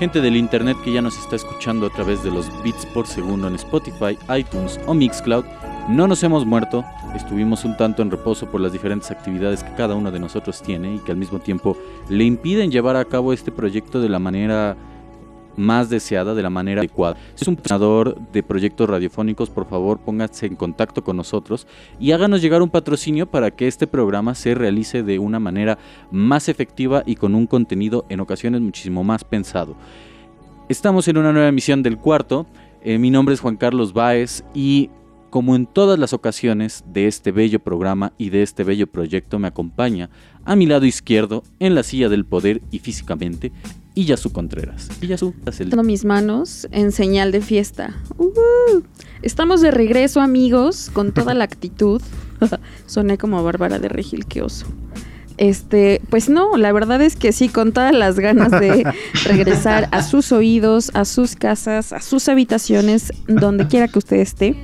gente del internet que ya nos está escuchando a través de los bits por segundo en Spotify, iTunes o Mixcloud, no nos hemos muerto, estuvimos un tanto en reposo por las diferentes actividades que cada uno de nosotros tiene y que al mismo tiempo le impiden llevar a cabo este proyecto de la manera más deseada de la manera adecuada. Si es un patrocinador de proyectos radiofónicos, por favor póngase en contacto con nosotros y háganos llegar un patrocinio para que este programa se realice de una manera más efectiva y con un contenido en ocasiones muchísimo más pensado. Estamos en una nueva emisión del cuarto. Eh, mi nombre es Juan Carlos Báez y como en todas las ocasiones de este bello programa y de este bello proyecto me acompaña a mi lado izquierdo en la silla del poder y físicamente Iyasu Contreras. Iyasu, el... mis manos en señal de fiesta. Estamos de regreso, amigos, con toda la actitud. Soné como Bárbara de Regil, qué oso. Este, pues no, la verdad es que sí, con todas las ganas de regresar a sus oídos, a sus casas, a sus habitaciones, donde quiera que usted esté.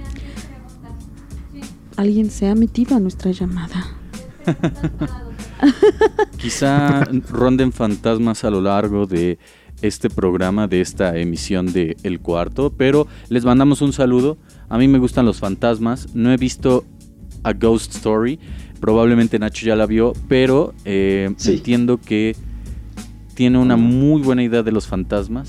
Alguien se ha metido a nuestra llamada. Quizá ronden fantasmas a lo largo de este programa, de esta emisión de El Cuarto, pero les mandamos un saludo. A mí me gustan los fantasmas. No he visto a Ghost Story. Probablemente Nacho ya la vio, pero eh, entiendo que tiene una muy buena idea de los fantasmas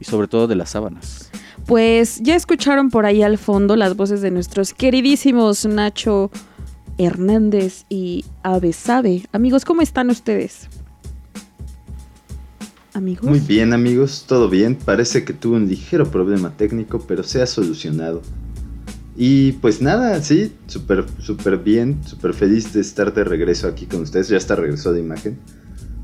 y sobre todo de las sábanas. Pues ya escucharon por ahí al fondo las voces de nuestros queridísimos Nacho Hernández y Sabe. Amigos, ¿cómo están ustedes? Amigos. Muy bien, amigos, todo bien. Parece que tuvo un ligero problema técnico, pero se ha solucionado. Y pues nada, sí, súper, súper bien, súper feliz de estar de regreso aquí con ustedes. Ya está regresó de imagen.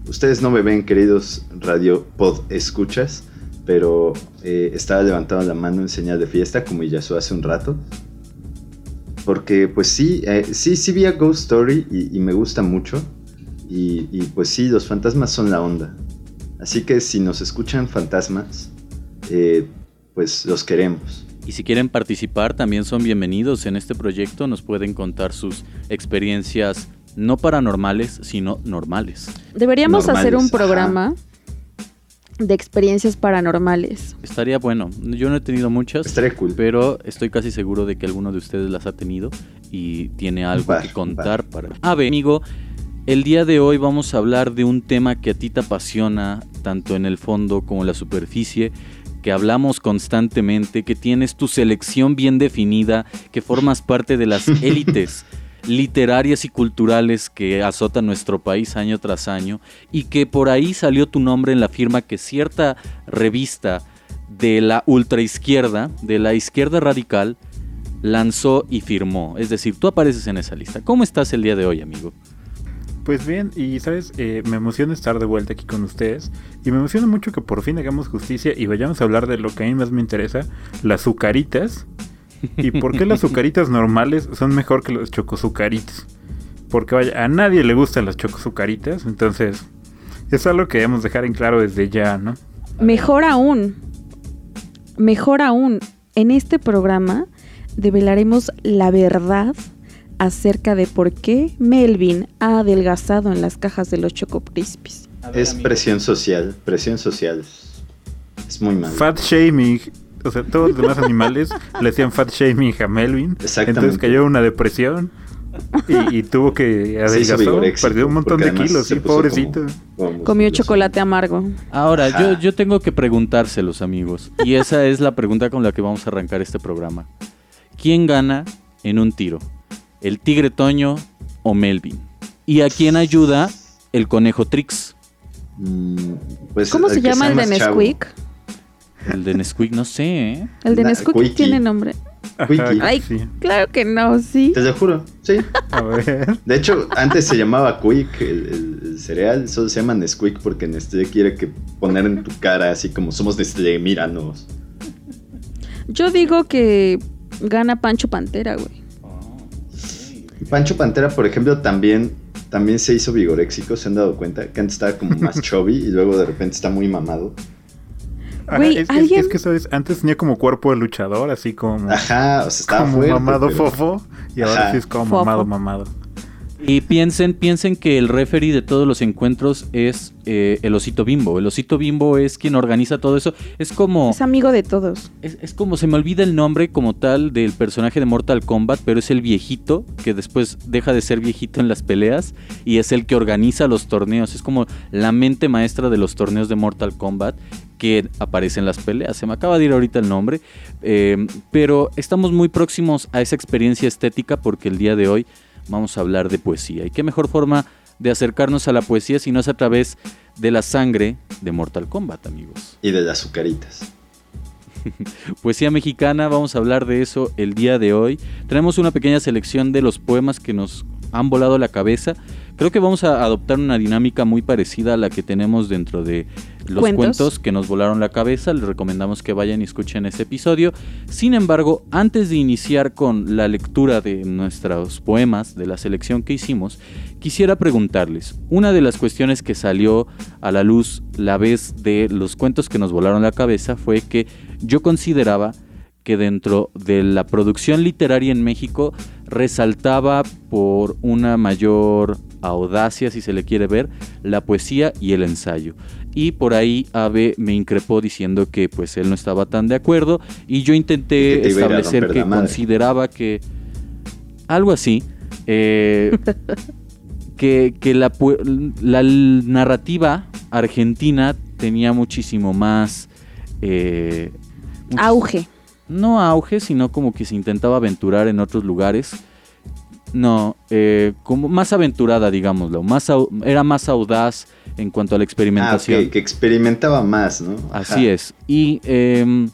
Ustedes no me ven, queridos radio pod escuchas, pero eh, estaba levantando la mano en señal de fiesta, como ya hace un rato. Porque pues sí, eh, sí, sí vi a Ghost Story y, me gusta mucho. Y, pues sí, los fantasmas son la onda. Así que si nos escuchan fantasmas, eh, pues los queremos. Y si quieren participar, también son bienvenidos en este proyecto. Nos pueden contar sus experiencias no paranormales, sino normales. Deberíamos hacer un programa de experiencias paranormales. Estaría bueno. Yo no he tenido muchas. Estaría cool. Pero estoy casi seguro de que alguno de ustedes las ha tenido y tiene algo que contar para. A ver, amigo, el día de hoy vamos a hablar de un tema que a ti te apasiona, tanto en el fondo como en la superficie, que hablamos constantemente, que tienes tu selección bien definida, que formas parte de las élites literarias y culturales que azotan nuestro país año tras año y que por ahí salió tu nombre en la firma que cierta revista de la ultraizquierda, de la izquierda radical, lanzó y firmó. Es decir, tú apareces en esa lista. ¿Cómo estás el día de hoy, amigo? Pues bien, y sabes, eh, me emociona estar de vuelta aquí con ustedes y me emociona mucho que por fin hagamos justicia y vayamos a hablar de lo que a mí más me interesa, las azucaritas ¿Y por qué las azucaritas normales son mejor que los chocosucaritas? Porque vaya, a nadie le gustan las chocosucaritas, entonces es algo que debemos dejar en claro desde ya, ¿no? Mejor aún, mejor aún, en este programa develaremos la verdad acerca de por qué Melvin ha adelgazado en las cajas de los Choco Es presión social, presión social. Es muy malo. Fat shaming o sea, todos los demás animales le hacían fat shaming a Melvin. Entonces cayó una depresión. Y, tuvo que adelgazar, perdió un montón de kilos, sí, pobrecito. Comió chocolate amargo. Ahora, yo, yo tengo que preguntárselos, amigos. Y esa es la pregunta con la que vamos a arrancar este programa. ¿Quién gana en un tiro? ¿El tigre Toño o Melvin? ¿Y a quién ayuda el conejo Trix? Mm, pues ¿Cómo se llama el de Nesquik? El de Nesquik, no sé, ¿eh? El de Nesquik tiene nombre. Ay, claro que no, sí. Te lo juro, sí. A ver. De hecho, antes se llamaba Quick, el, cereal, solo se llama Nesquik porque Nestlé quiere que poner en tu cara así como somos Nestlé, míranos. Yo digo que gana Pancho Pantera, güey. Pancho Pantera, por ejemplo, también, también se hizo vigoréxico, se han dado cuenta que antes estaba como más chubby y luego de repente está muy mamado es, que, ¿sabes? Antes tenía como cuerpo de luchador, así como. Ajá, o sea, estaba como mamado fofo. Y ahora sí es como mamado, mamado. Y piensen, piensen que el referee de todos los encuentros es eh, el osito bimbo. El osito bimbo es quien organiza todo eso. Es como. Es amigo de todos. Es, es como se me olvida el nombre como tal del personaje de Mortal Kombat, pero es el viejito que después deja de ser viejito en las peleas y es el que organiza los torneos. Es como la mente maestra de los torneos de Mortal Kombat que aparece en las peleas. Se me acaba de ir ahorita el nombre, eh, pero estamos muy próximos a esa experiencia estética porque el día de hoy vamos a hablar de poesía. ¿Y qué mejor forma de acercarnos a la poesía si no es a través de la sangre de Mortal Kombat, amigos? Y de las azucaritas. Poesía mexicana, vamos a hablar de eso el día de hoy. Tenemos una pequeña selección de los poemas que nos han volado la cabeza. Creo que vamos a adoptar una dinámica muy parecida a la que tenemos dentro de los Cuentos. cuentos, que nos volaron la cabeza. Les recomendamos que vayan y escuchen ese episodio. Sin embargo, antes de iniciar con la lectura de nuestros poemas, de la selección que hicimos, quisiera preguntarles, una de las cuestiones que salió a la luz la vez de los cuentos que nos volaron la cabeza fue que yo consideraba que dentro de la producción literaria en México resaltaba por una mayor audacia, si se le quiere ver, la poesía y el ensayo. Y por ahí Abe me increpó diciendo que pues él no estaba tan de acuerdo y yo Y intenté que establecer que consideraba que algo así, eh, que, que la, la narrativa argentina tenía muchísimo más... eh, Auge. no auge, sino como que se intentaba aventurar en otros lugares. No, eh, como más aventurada, digámoslo. Más au- era más audaz en cuanto a la Ah, experimentación. ok, que experimentaba más, ¿no? Así es. Y em,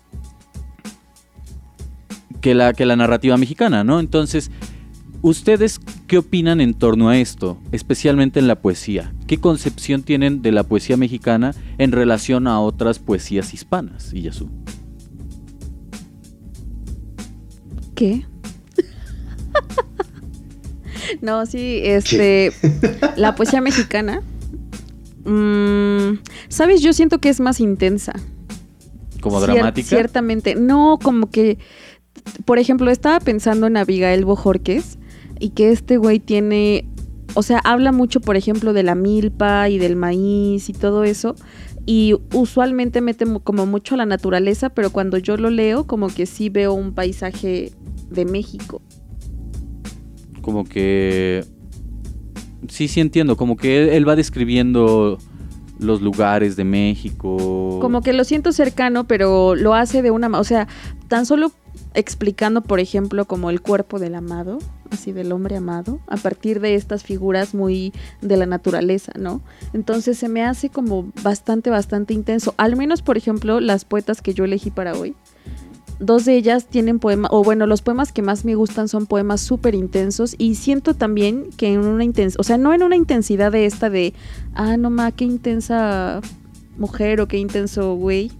que, la, que la narrativa mexicana, ¿no? Entonces, ¿ustedes qué opinan en torno a esto? Especialmente en la poesía. ¿Qué concepción tienen de la poesía mexicana en relación a otras poesías hispanas, Iyasu? ¿Qué? no, sí, este. la poesía mexicana. mm, ¿Sabes? Yo siento que es más intensa. ¿Como Cier- dramática? Ciertamente. No, como que. Por ejemplo, estaba pensando en Abigail Bojorques y que este güey tiene. O sea, habla mucho, por ejemplo, de la milpa y del maíz y todo eso. Y usualmente mete como mucho a la naturaleza, pero cuando yo lo leo, como que sí veo un paisaje de México. Como que sí sí entiendo como que él, va describiendo los lugares de México Como que lo siento cercano, pero lo hace de una... O sea, tan solo explicando, por ejemplo, como el cuerpo del amado, así del hombre amado, a partir de estas figuras muy de la naturaleza, ¿no? Entonces se me hace como bastante, bastante intenso. Al menos, por ejemplo, las poetas que yo elegí para hoy. Dos de ellas tienen poemas, o bueno, los poemas que más me gustan son poemas súper intensos y siento también que en una intensidad, o sea, no en una intensidad de esta de, ah, no ma, qué intensa mujer o qué intenso güey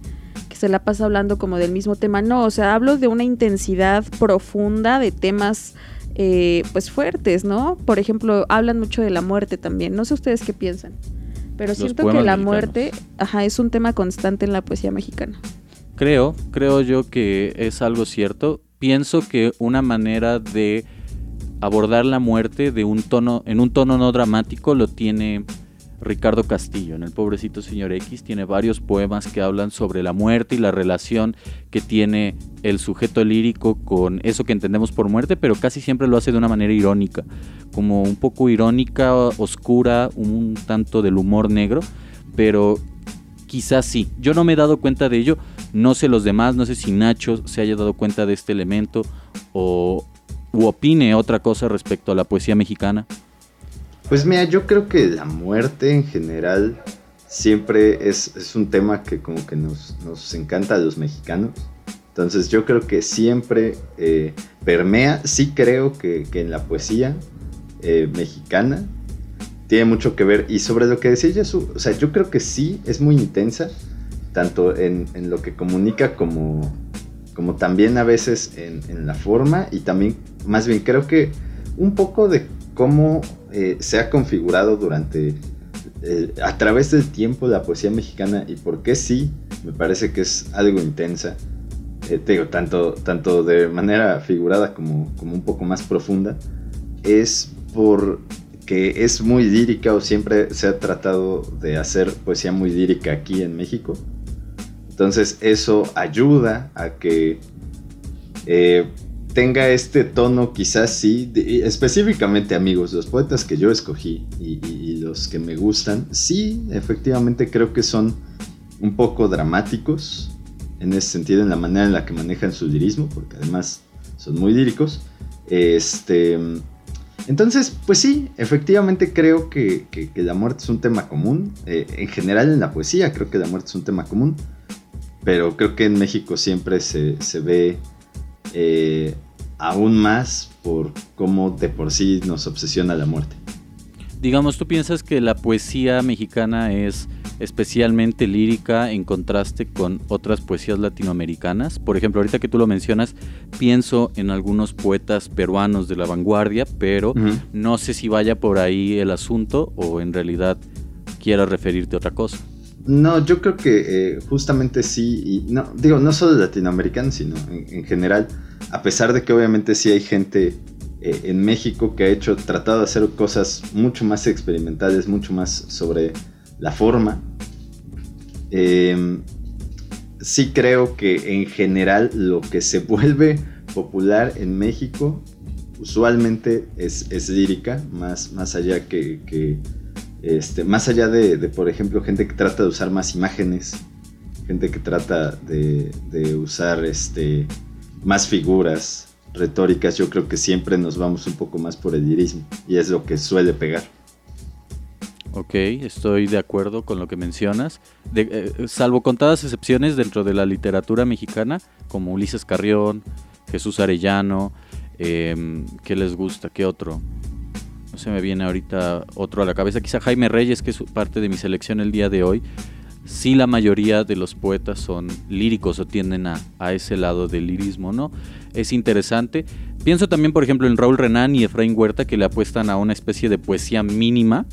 que se la pasa hablando como del mismo tema. No, o sea, hablo de una intensidad profunda de temas eh, pues fuertes, ¿no? Por ejemplo, hablan mucho de la muerte también. No sé ustedes qué piensan. Pero siento que la mexicanos. muerte, ajá, es un tema constante en la poesía mexicana. Creo creo yo que es algo cierto. Pienso que una manera de abordar la muerte de un tono en un tono no dramático lo tiene Ricardo Castillo en el pobrecito señor X. Tiene varios poemas que hablan sobre la muerte y la relación que tiene el sujeto lírico con eso que entendemos por muerte, pero casi siempre lo hace de una manera irónica, como un poco irónica, oscura, un tanto del humor negro, pero quizás sí. Yo no me he dado cuenta de ello, no sé los demás, no sé si Nacho se haya dado cuenta de este elemento o u opine otra cosa respecto a la poesía mexicana. Pues mira, yo creo que la muerte en general siempre es, un tema que como que nos, nos encanta a los mexicanos. Entonces yo creo que siempre eh, permea, sí creo que, que en la poesía eh, mexicana tiene mucho que ver. Y sobre lo que decía Yasu, o sea, yo creo que sí es muy intensa, tanto en, lo que comunica como, como también a veces en, en la forma y también, más bien creo que un poco de cómo eh, se ha configurado durante, eh, a través del tiempo la poesía mexicana y por qué sí, me parece que es algo intensa. Eh, digo, tanto, tanto de manera figurada como, como un poco más profunda, es por que es muy lírica o siempre se ha tratado de hacer poesía muy lírica aquí en México. Entonces eso ayuda a que eh, tenga este tono quizás sí, específicamente amigos, los poetas que yo escogí y, los que me gustan, sí, efectivamente creo que son un poco dramáticos en ese sentido, en la manera en la que manejan su lirismo, porque además son muy líricos. Este, entonces, pues sí, efectivamente creo que, la muerte es un tema común. Eh, en general en la poesía creo que la muerte es un tema común. Pero creo que en México siempre se, se ve eh, aún más por cómo de por sí nos obsesiona la muerte. Digamos, ¿tú piensas que la poesía mexicana es especialmente lírica en contraste con otras poesías latinoamericanas? Por ejemplo, ahorita que tú lo mencionas, pienso en algunos poetas peruanos de la vanguardia, pero no sé si vaya por ahí el asunto o en realidad quiera referirte a otra cosa. No, yo creo que eh, justamente sí, y no, digo, no solo latinoamericanos, sino en, general, a pesar de que obviamente sí hay gente eh, en México que ha hecho, tratado de hacer cosas mucho más experimentales, mucho más sobre la forma, em, sí creo que en general lo que se vuelve popular en México usualmente es, lírica, más, más allá que este, más allá de, por ejemplo, gente que trata de usar más imágenes, gente que trata de, usar este, más figuras retóricas, yo creo que siempre nos vamos un poco más por el lirismo y es lo que suele pegar. Ok, estoy de acuerdo con lo que mencionas. Eh, salvo contadas excepciones dentro de la literatura mexicana, como Ulises Carrión, Jesús Arellano, eh, ¿qué les gusta? ¿Qué otro? no se me viene ahorita otro a la cabeza, quizá Jaime Reyes, que es parte de mi selección el día de hoy, sí la mayoría de los poetas son líricos o tienden a, ese lado del lirismo, ¿no? Es interesante. Pienso también, por ejemplo, en Raúl Renán y Efraín Huerta, que le apuestan a una especie de poesía mínima,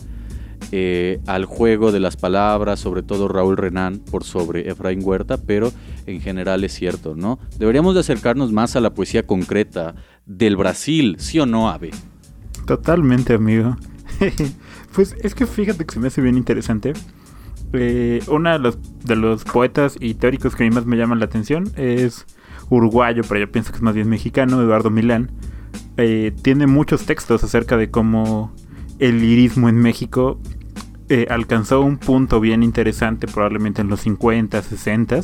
eh, al juego de las palabras, sobre todo Raúl Renán por sobre Efraín Huerta, pero en general es cierto, ¿no? Deberíamos de acercarnos más a la poesía concreta del Brasil, ¿sí o no, Ave? Totalmente, amigo. pues es que fíjate que se me hace bien interesante. Eh, uno de los, de los poetas y teóricos que a mí más me llaman la atención es uruguayo, pero yo pienso que es más bien mexicano, Eduardo Milán. Eh, tiene muchos textos acerca de cómo el lirismo en México eh, alcanzó un punto bien interesante, probablemente en los 50, 60,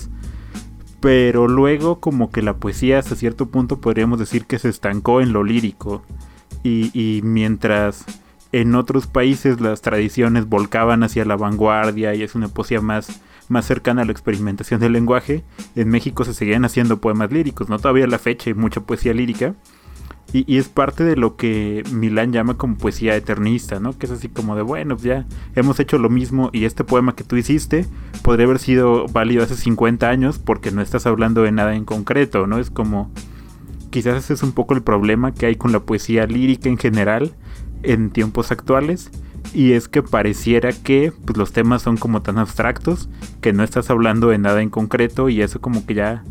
pero luego como que la poesía hasta cierto punto podríamos decir que se estancó en lo lírico. Y, mientras en otros países las tradiciones volcaban hacia la vanguardia y es una poesía más, más cercana a la experimentación del lenguaje, en México se seguían haciendo poemas líricos, no todavía la fecha hay mucha poesía lírica. Y, es parte de lo que Milán llama como poesía eternista, ¿no? Que es así como de, bueno, ya hemos hecho lo mismo y este poema que tú hiciste podría haber sido válido hace 50 años porque no estás hablando de nada en concreto, ¿no? Es como quizás ese es un poco el problema que hay con la poesía lírica en general en tiempos actuales. Y es que pareciera que pues, los temas son como tan abstractos que no estás hablando de nada en concreto y eso como que ya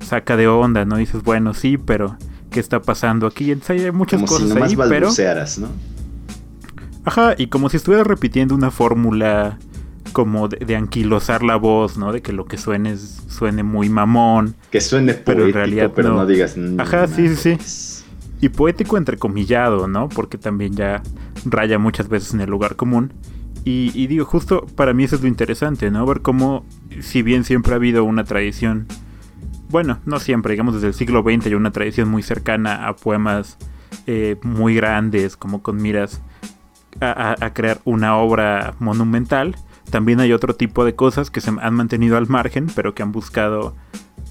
saca de onda, ¿no? dices, bueno, sí, pero ¿qué está pasando aquí? Entonces hay muchas cosas ahí, pero... ¿no? Ajá, y como si estuvieras repitiendo una fórmula como de, anquilosar la voz, ¿no? De que lo que suene suene muy mamón. Que suene pero en realidad pero no, digas. Ajá, sí, sí, sí. Y poético entrecomillado, ¿no? Porque también ya raya muchas veces en el lugar común. Y, y, digo, justo para mí eso es lo interesante, ¿no? Ver cómo, si bien siempre ha habido una tradición, bueno, no siempre, digamos desde el siglo XX hay una tradición muy cercana a poemas eh, muy grandes, como con miras a, crear una obra monumental, también hay otro tipo de cosas que se han mantenido al margen, pero que han buscado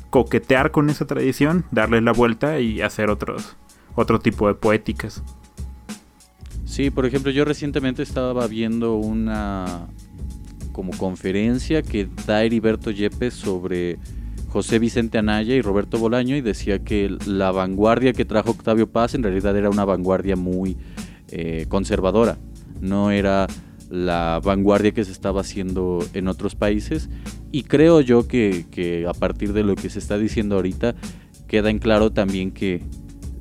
coquetear con esa tradición, darle la vuelta y hacer otros, otro tipo de poéticas. Sí, por ejemplo, yo recientemente estaba viendo una como conferencia que da Heriberto Yepes sobre José Vicente Anaya y Roberto Bolaño y decía que la vanguardia que trajo Octavio Paz en realidad era una vanguardia muy eh, conservadora, no era la vanguardia que se estaba haciendo en otros países y creo yo que, a partir de lo que se está diciendo ahorita queda en claro también que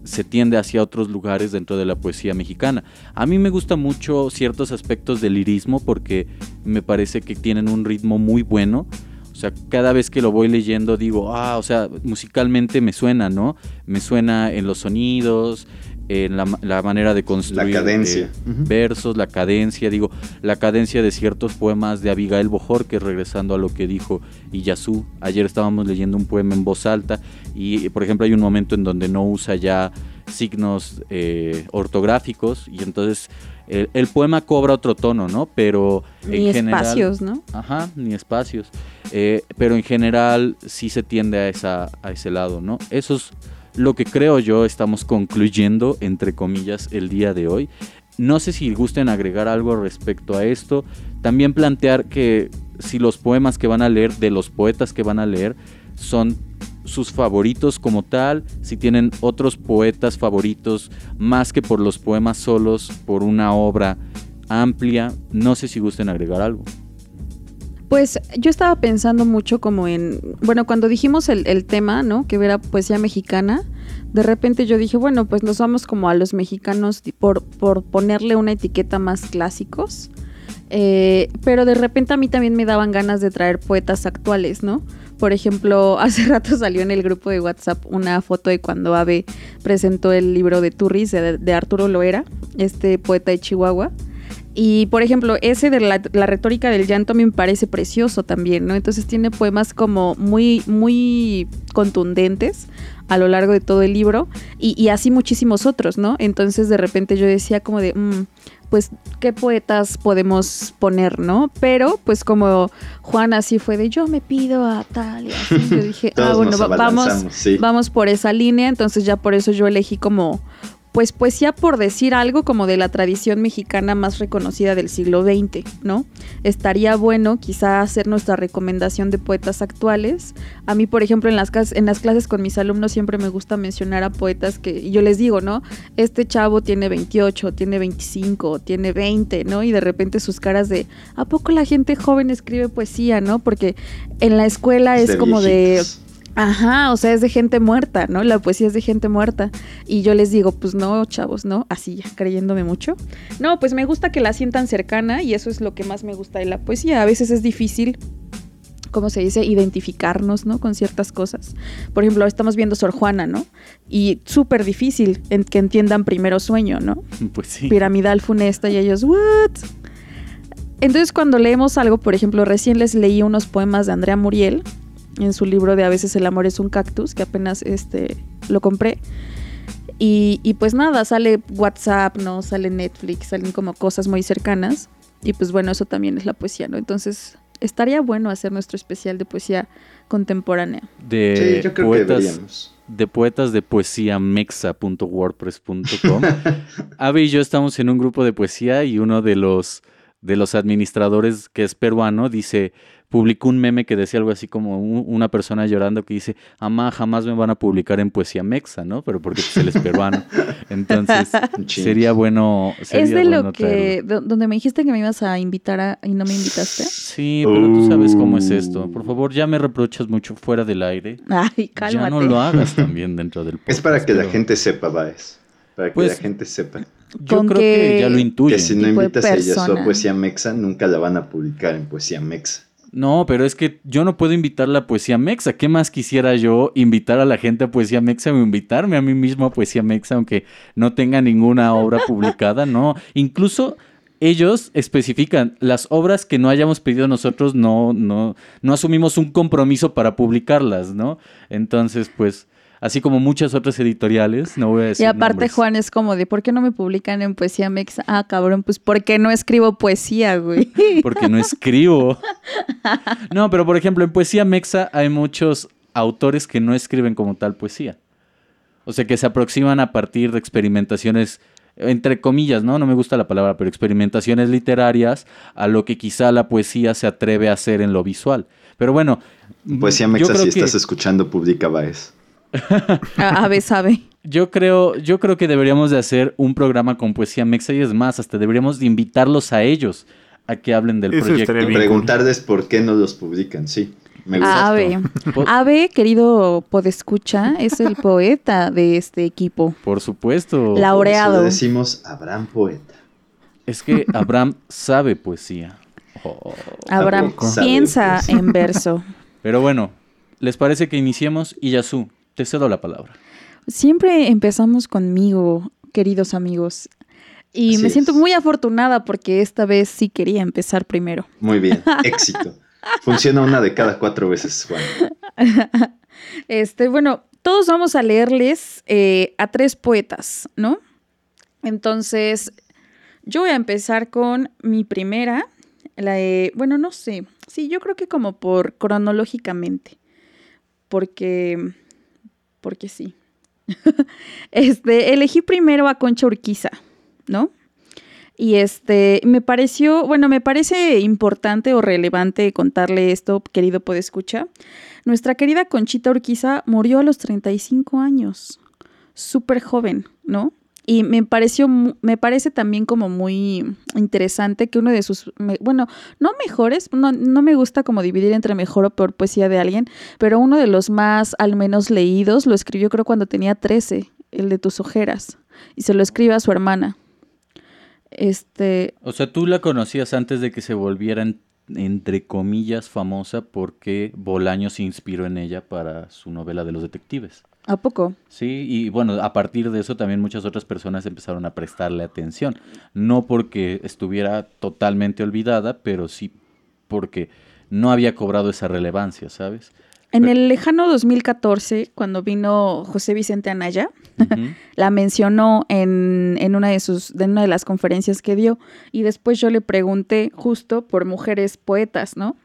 se tiende hacia otros lugares dentro de la poesía mexicana. A mí me gusta mucho ciertos aspectos del lirismo porque me parece que tienen un ritmo muy bueno. O sea, cada vez que lo voy leyendo digo, ah, o sea, musicalmente me suena, ¿no? Me suena en los sonidos, en la, manera de construir la cadencia. Eh, versos, la cadencia, digo, la cadencia de ciertos poemas de Abigail Bojorquez, regresando a lo que dijo Iyasu. Ayer estábamos leyendo un poema en voz alta y, por ejemplo, hay un momento en donde no usa ya signos eh, ortográficos y entonces el, poema cobra otro tono, ¿no? Pero ni espacios, ¿no? Ajá, ni espacios. Eh, pero en general sí se tiende a, esa, a ese lado, ¿no? Esos lo que creo yo estamos concluyendo, entre comillas, el día de hoy. No sé si gusten agregar algo respecto a esto. También plantear que si los poemas que van a leer, de los poetas que van a leer, son sus favoritos como tal, si tienen otros poetas favoritos más que por los poemas solos, por una obra amplia. No sé si gusten agregar algo. Pues yo estaba pensando mucho como en, bueno, cuando dijimos el, tema, ¿no? Que era poesía mexicana, de repente yo dije, bueno, pues nos vamos como a los mexicanos por, por ponerle una etiqueta más clásicos. Eh, pero de repente a mí también me daban ganas de traer poetas actuales, ¿no? Por ejemplo, hace rato salió en el grupo de WhatsApp una foto de cuando Ave presentó el libro de Turris de, de Arturo Loera, este poeta de Chihuahua. Y por ejemplo, ese de la, retórica del llanto me parece precioso también, ¿no? Entonces tiene poemas como muy, muy contundentes a lo largo de todo el libro y, así muchísimos otros, ¿no? Entonces de repente yo decía como de, mm, pues, ¿qué poetas podemos poner, no? Pero pues como Juan así fue de, yo me pido a tal y así, yo dije, ah, bueno, vamos, vamos por esa línea, entonces ya por eso yo elegí como pues poesía por decir algo como de la tradición mexicana más reconocida del siglo XX, ¿no? Estaría bueno quizá hacer nuestra recomendación de poetas actuales. A mí, por ejemplo, en las, en las clases con mis alumnos siempre me gusta mencionar a poetas que yo les digo, ¿no? Este chavo tiene 28, tiene 25, tiene 20, ¿no? Y de repente sus caras de, ¿a poco la gente joven escribe poesía, ¿no? Porque en la escuela es, como de Ajá, o sea, es de gente muerta, ¿no? La poesía es de gente muerta. Y yo les digo, pues no, chavos, ¿no? Así ya, creyéndome mucho. No, pues me gusta que la sientan cercana y eso es lo que más me gusta de la poesía. A veces es difícil ¿cómo se dice? Identificarnos, ¿no? Con ciertas cosas. Por ejemplo, estamos viendo Sor Juana, ¿no? Y súper difícil en que entiendan primero sueño, ¿no? Pues sí. Piramidal funesta y ellos, ¿what? Entonces, cuando leemos algo, por ejemplo, recién les leí unos poemas de Andrea Muriel, en su libro de A veces el amor es un cactus, que apenas este, lo compré. Y, y, pues nada, sale WhatsApp, ¿no? Sale Netflix, salen como cosas muy cercanas. Y pues bueno, eso también es la poesía, ¿no? Entonces, estaría bueno hacer nuestro especial de poesía contemporánea. De poetas, de poetas de poesía mexa.wordpress.com. Avi y yo estamos en un grupo de poesía y uno de los de los administradores que es peruano dice publicó un meme que decía algo así como una persona llorando que dice, amá, jamás me van a publicar en poesía mexa, ¿no? Pero porque pues, él es peruano. Entonces, sería bueno. es de lo que, donde me dijiste que me ibas a invitar a, y no me invitaste. Sí, pero tú sabes cómo es esto. Por favor, ya me reprochas mucho fuera del aire. Ay, cálmate. Ya no lo hagas también dentro del podcast. Es para que la gente sepa, Baez. Para que pues, la gente sepa. Yo creo que, ya lo intuyen. Que si no invitas a ella a poesía mexa, nunca la van a publicar en poesía mexa. No, pero es que yo no puedo invitar la poesía mexa. ¿Qué más quisiera yo invitar a la gente a poesía mexa o invitarme a mí mismo a poesía mexa, aunque no tenga ninguna obra publicada? No, incluso ellos especifican las obras que no hayamos pedido nosotros, no, no, no asumimos un compromiso para publicarlas, ¿no? Entonces, pues así como muchas otras editoriales, no voy a decir. Y aparte, Juan, es como de, ¿por qué no me publican en Poesía Mexa? Ah, cabrón, pues porque no escribo poesía, güey. porque no escribo. No, pero por ejemplo, en Poesía Mexa hay muchos autores que no escriben como tal poesía. O sea, que se aproximan a partir de experimentaciones entre comillas, ¿no? No me gusta la palabra, pero experimentaciones literarias a lo que quizá la poesía se atreve a hacer en lo visual. Pero bueno. Poesía Mexa, si estás escuchando, publica Baez. Ave sabe. Yo creo, yo creo que deberíamos de hacer un programa con poesía mexa y es más, hasta deberíamos de invitarlos a ellos a que hablen del proyecto. Y preguntarles por qué no los publican, sí. Me gusta. Ave. Ave, querido podescucha, es el poeta de este equipo. Por supuesto. Por eso laureado. le decimos Abraham Poeta. Es que Abraham sabe poesía. Oh. Abraham piensa en verso. Pero bueno, ¿les parece que iniciemos? Y Yasu, te cedo la palabra. Siempre empezamos conmigo, queridos amigos. Y Así me siento muy afortunada porque esta vez sí quería empezar primero. Muy bien, éxito. Funciona una de cada cuatro veces, Juan. Este, bueno, todos vamos a leerles eh, a tres poetas, ¿no? Entonces, yo voy a empezar con mi primera. La de- bueno, no sé. Sí, yo creo que como por cronológicamente. Porque. Porque sí. este, elegí primero a Concha Urquiza, ¿no? Y este, me pareció, bueno, me parece importante o relevante contarle esto, querido podescucha. Nuestra querida Conchita Urquiza murió a los 35 años, súper joven, ¿no? Y me pareció, me parece también como muy interesante que uno de sus, bueno, no mejores, no, no me gusta como dividir entre mejor o peor poesía de alguien, pero uno de los más al menos leídos lo escribió creo cuando tenía 13, el de tus ojeras, y se lo escribe a su hermana. Este, O sea, tú la conocías antes de que se volviera, en- entre comillas, famosa porque Bolaño se inspiró en ella para su novela de los detectives. ¿A poco? Sí, y bueno, a partir de eso también muchas otras personas empezaron a prestarle atención. No porque estuviera totalmente olvidada, pero sí porque no había cobrado esa relevancia, ¿sabes? En el lejano 2014, cuando vino José Vicente Anaya, la mencionó en, en una de sus de una de las conferencias que dio y después yo le pregunté justo por mujeres poetas, ¿no?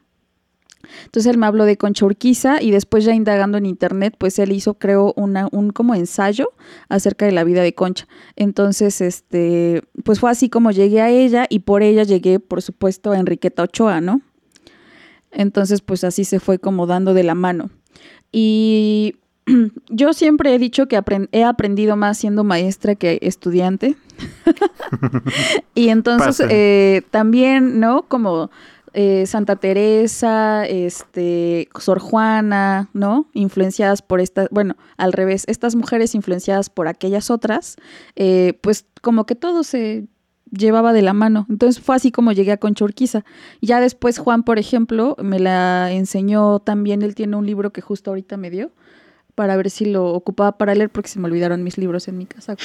Entonces él me habló de Concha Urquiza y después ya indagando en internet, pues él hizo creo una un como ensayo acerca de la vida de Concha. Entonces, este, pues fue así como llegué a ella y por ella llegué, por supuesto, a Enriqueta Ochoa, ¿no? Entonces, pues así se fue como dando de la mano. Y yo siempre he dicho que he aprendido más siendo maestra que estudiante. y entonces eh, también, ¿no? Como eh, Santa Teresa, este, Sor Juana, ¿no? Influenciadas por estas, bueno, al revés, estas mujeres influenciadas por aquellas otras, eh, pues como que todo se llevaba de la mano. Entonces fue así como llegué a Concha Urquiza. Ya después Juan, por ejemplo, me la enseñó también, él tiene un libro que justo ahorita me dio para ver si lo ocupaba para leer porque se me olvidaron mis libros en mi casa.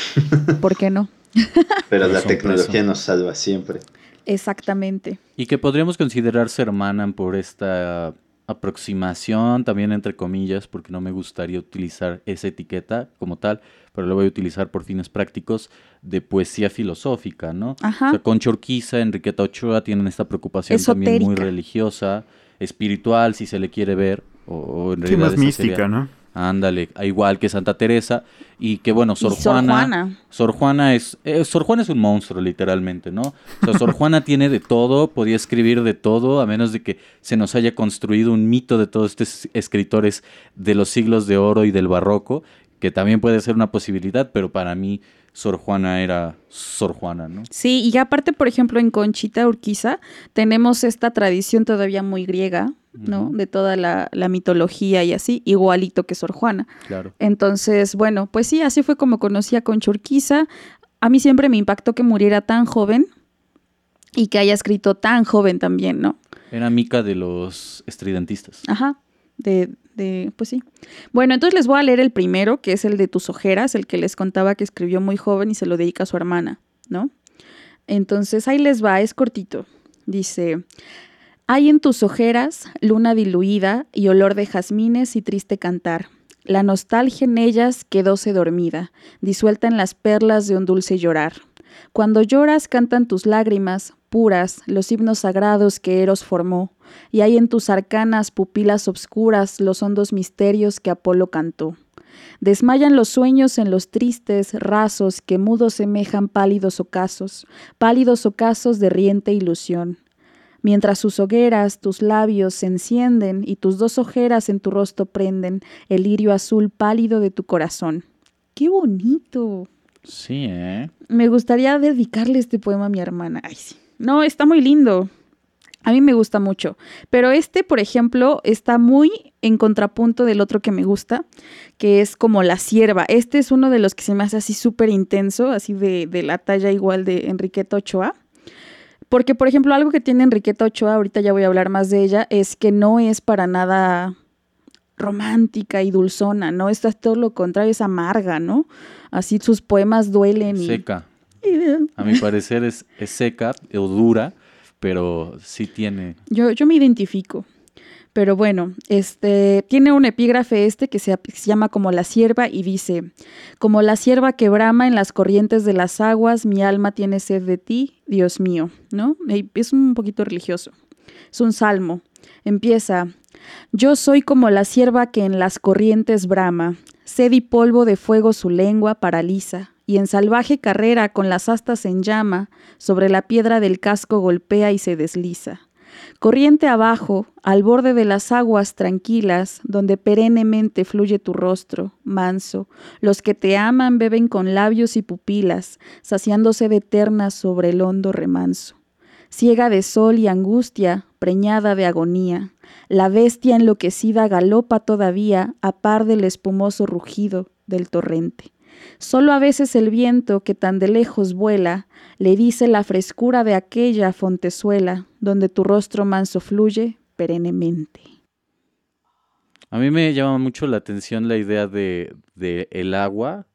¿Por qué no? Pero la tecnología nos salva siempre. Exactamente. Y que podríamos considerarse hermanan por esta aproximación, también entre comillas, porque no me gustaría utilizar esa etiqueta como tal, pero lo voy a utilizar por fines prácticos de poesía filosófica, ¿no? Ajá. O sea, Concha Urquiza, Enriqueta Ochoa tienen esta preocupación también muy religiosa, espiritual, si se le quiere ver, o, o en Sí, realidad más esa mística, sería- ¿no? Ándale, igual que Santa Teresa, y que bueno, Sor Y Sor Juana, Juana. Sor Juana es, eh, Sor Juana es un monstruo, literalmente, ¿no? O sea, Sor Juana tiene de todo, podía escribir de todo, a menos de que se nos haya construido un mito de todos estos escritores de los siglos de oro y del barroco, que también puede ser una posibilidad, pero para mí Sor Juana era Sor Juana, ¿no? Sí, y aparte, por ejemplo, en Conchita Urquiza tenemos esta tradición todavía muy griega, ¿no? De toda la, la mitología y así, igualito que Sor Juana. Claro. Entonces, bueno, pues sí, así fue como conocí a Concha Urquiza. A mí siempre me impactó que muriera tan joven y que haya escrito tan joven también, ¿no? Era mica de los estridentistas. Ajá, de, de, pues sí. Bueno, entonces les voy a leer el primero, que es el de tus ojeras, el que les contaba que escribió muy joven y se lo dedica a su hermana, ¿no? Entonces ahí les va, es cortito. Dice, hay en tus ojeras luna diluida y olor de jazmines y triste cantar. La nostalgia en ellas quedóse dormida, disuelta en las perlas de un dulce llorar. Cuando lloras cantan tus lágrimas, puras, los himnos sagrados que Eros formó, y hay en tus arcanas pupilas obscuras los hondos misterios que Apolo cantó. Desmayan los sueños en los tristes, rasos que mudos semejan pálidos ocasos, pálidos ocasos de riente ilusión. Mientras sus hogueras, tus labios se encienden y tus dos ojeras en tu rostro prenden el lirio azul pálido de tu corazón. ¡Qué bonito! Sí, ¿eh? Me gustaría dedicarle este poema a mi hermana. Ay, sí. No, está muy lindo. A mí me gusta mucho. Pero este, por ejemplo, está muy en contrapunto del otro que me gusta, que es como la sierva. Este es uno de los que se me hace así súper intenso, así de, de, la talla igual de Enriqueta Ochoa. Porque, por ejemplo, algo que tiene Enriqueta Ochoa, ahorita ya voy a hablar más de ella, es que no es para nada romántica y dulzona, ¿no? Esto es todo lo contrario, es amarga, ¿no? Así sus poemas duelen. Y... Seca. A mi parecer es, es seca o dura, pero sí tiene. Yo, yo me identifico. Pero bueno, este tiene un epígrafe este que se, se, llama como la sierva y dice, como la sierva que brama en las corrientes de las aguas, mi alma tiene sed de ti, Dios mío, ¿no? Es un poquito religioso. Es un salmo. Empieza, yo soy como la sierva que en las corrientes brama, sed y polvo de fuego su lengua paraliza, y en salvaje carrera con las astas en llama, sobre la piedra del casco golpea y se desliza. Corriente abajo, al borde de las aguas tranquilas, donde perennemente fluye tu rostro, manso, los que te aman beben con labios y pupilas, saciándose de eternas sobre el hondo remanso. Ciega de sol y angustia, preñada de agonía, la bestia enloquecida galopa todavía a par del espumoso rugido del torrente. Solo a veces el viento que tan de lejos vuela le dice la frescura de aquella fontezuela donde tu rostro manso fluye perennemente. A mí me llama mucho la atención la idea de, de el agua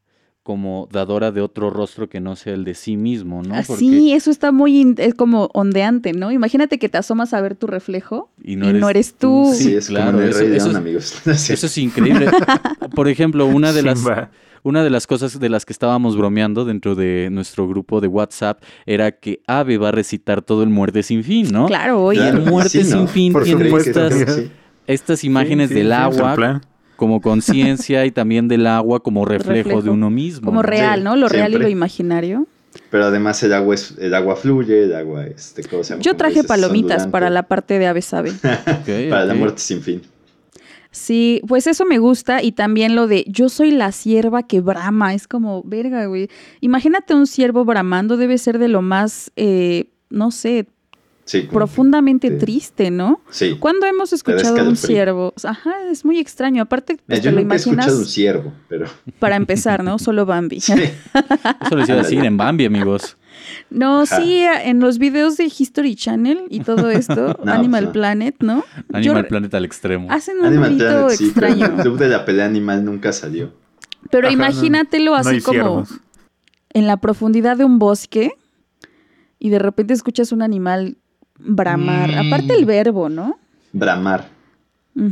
como dadora de otro rostro que no sea el de sí mismo, ¿no? Ah, sí, eso está muy, es como ondeante, ¿no? Imagínate que te asomas a ver tu reflejo y no, eres, tú. Sí, es claro, eso, eso, amigos. eso es increíble. Por ejemplo, una de las... Una de las cosas de las que estábamos bromeando dentro de nuestro grupo de WhatsApp era que Ave va a recitar todo el Muerte sin fin, ¿no? Claro, oye. el Muerte sin fin tiene estas, estas imágenes del agua como conciencia y también del agua como reflejo, de uno mismo. Como real, ¿no? Lo real y lo imaginario. Pero además el agua es, el agua fluye, el agua este cosa. Yo traje palomitas para la parte de Ave Sabe. para la muerte sin fin. Sí, pues eso me gusta y también lo de yo soy la sierva que brama, es como, verga, güey. Imagínate un ciervo bramando, debe ser de lo más, eh, no sé, profundamente triste, ¿no? Sí. ¿Cuándo hemos escuchado un ciervo? Ajá, es muy extraño. Aparte, pues, yo te lo imaginas. He escuchado un ciervo, pero. Para empezar, ¿no? Solo Bambi. Sí. Eso lo hicieron así en Bambi, amigos. No, sí, en los videos de History Channel y todo esto, Animal Planet, ¿no? Animal Planet al extremo. Hacen un Animal extraño. el club de la pelea animal nunca salió. Pero imagínatelo así como en la profundidad de un bosque y de repente escuchas un animal bramar. Aparte el verbo, ¿no? Bramar.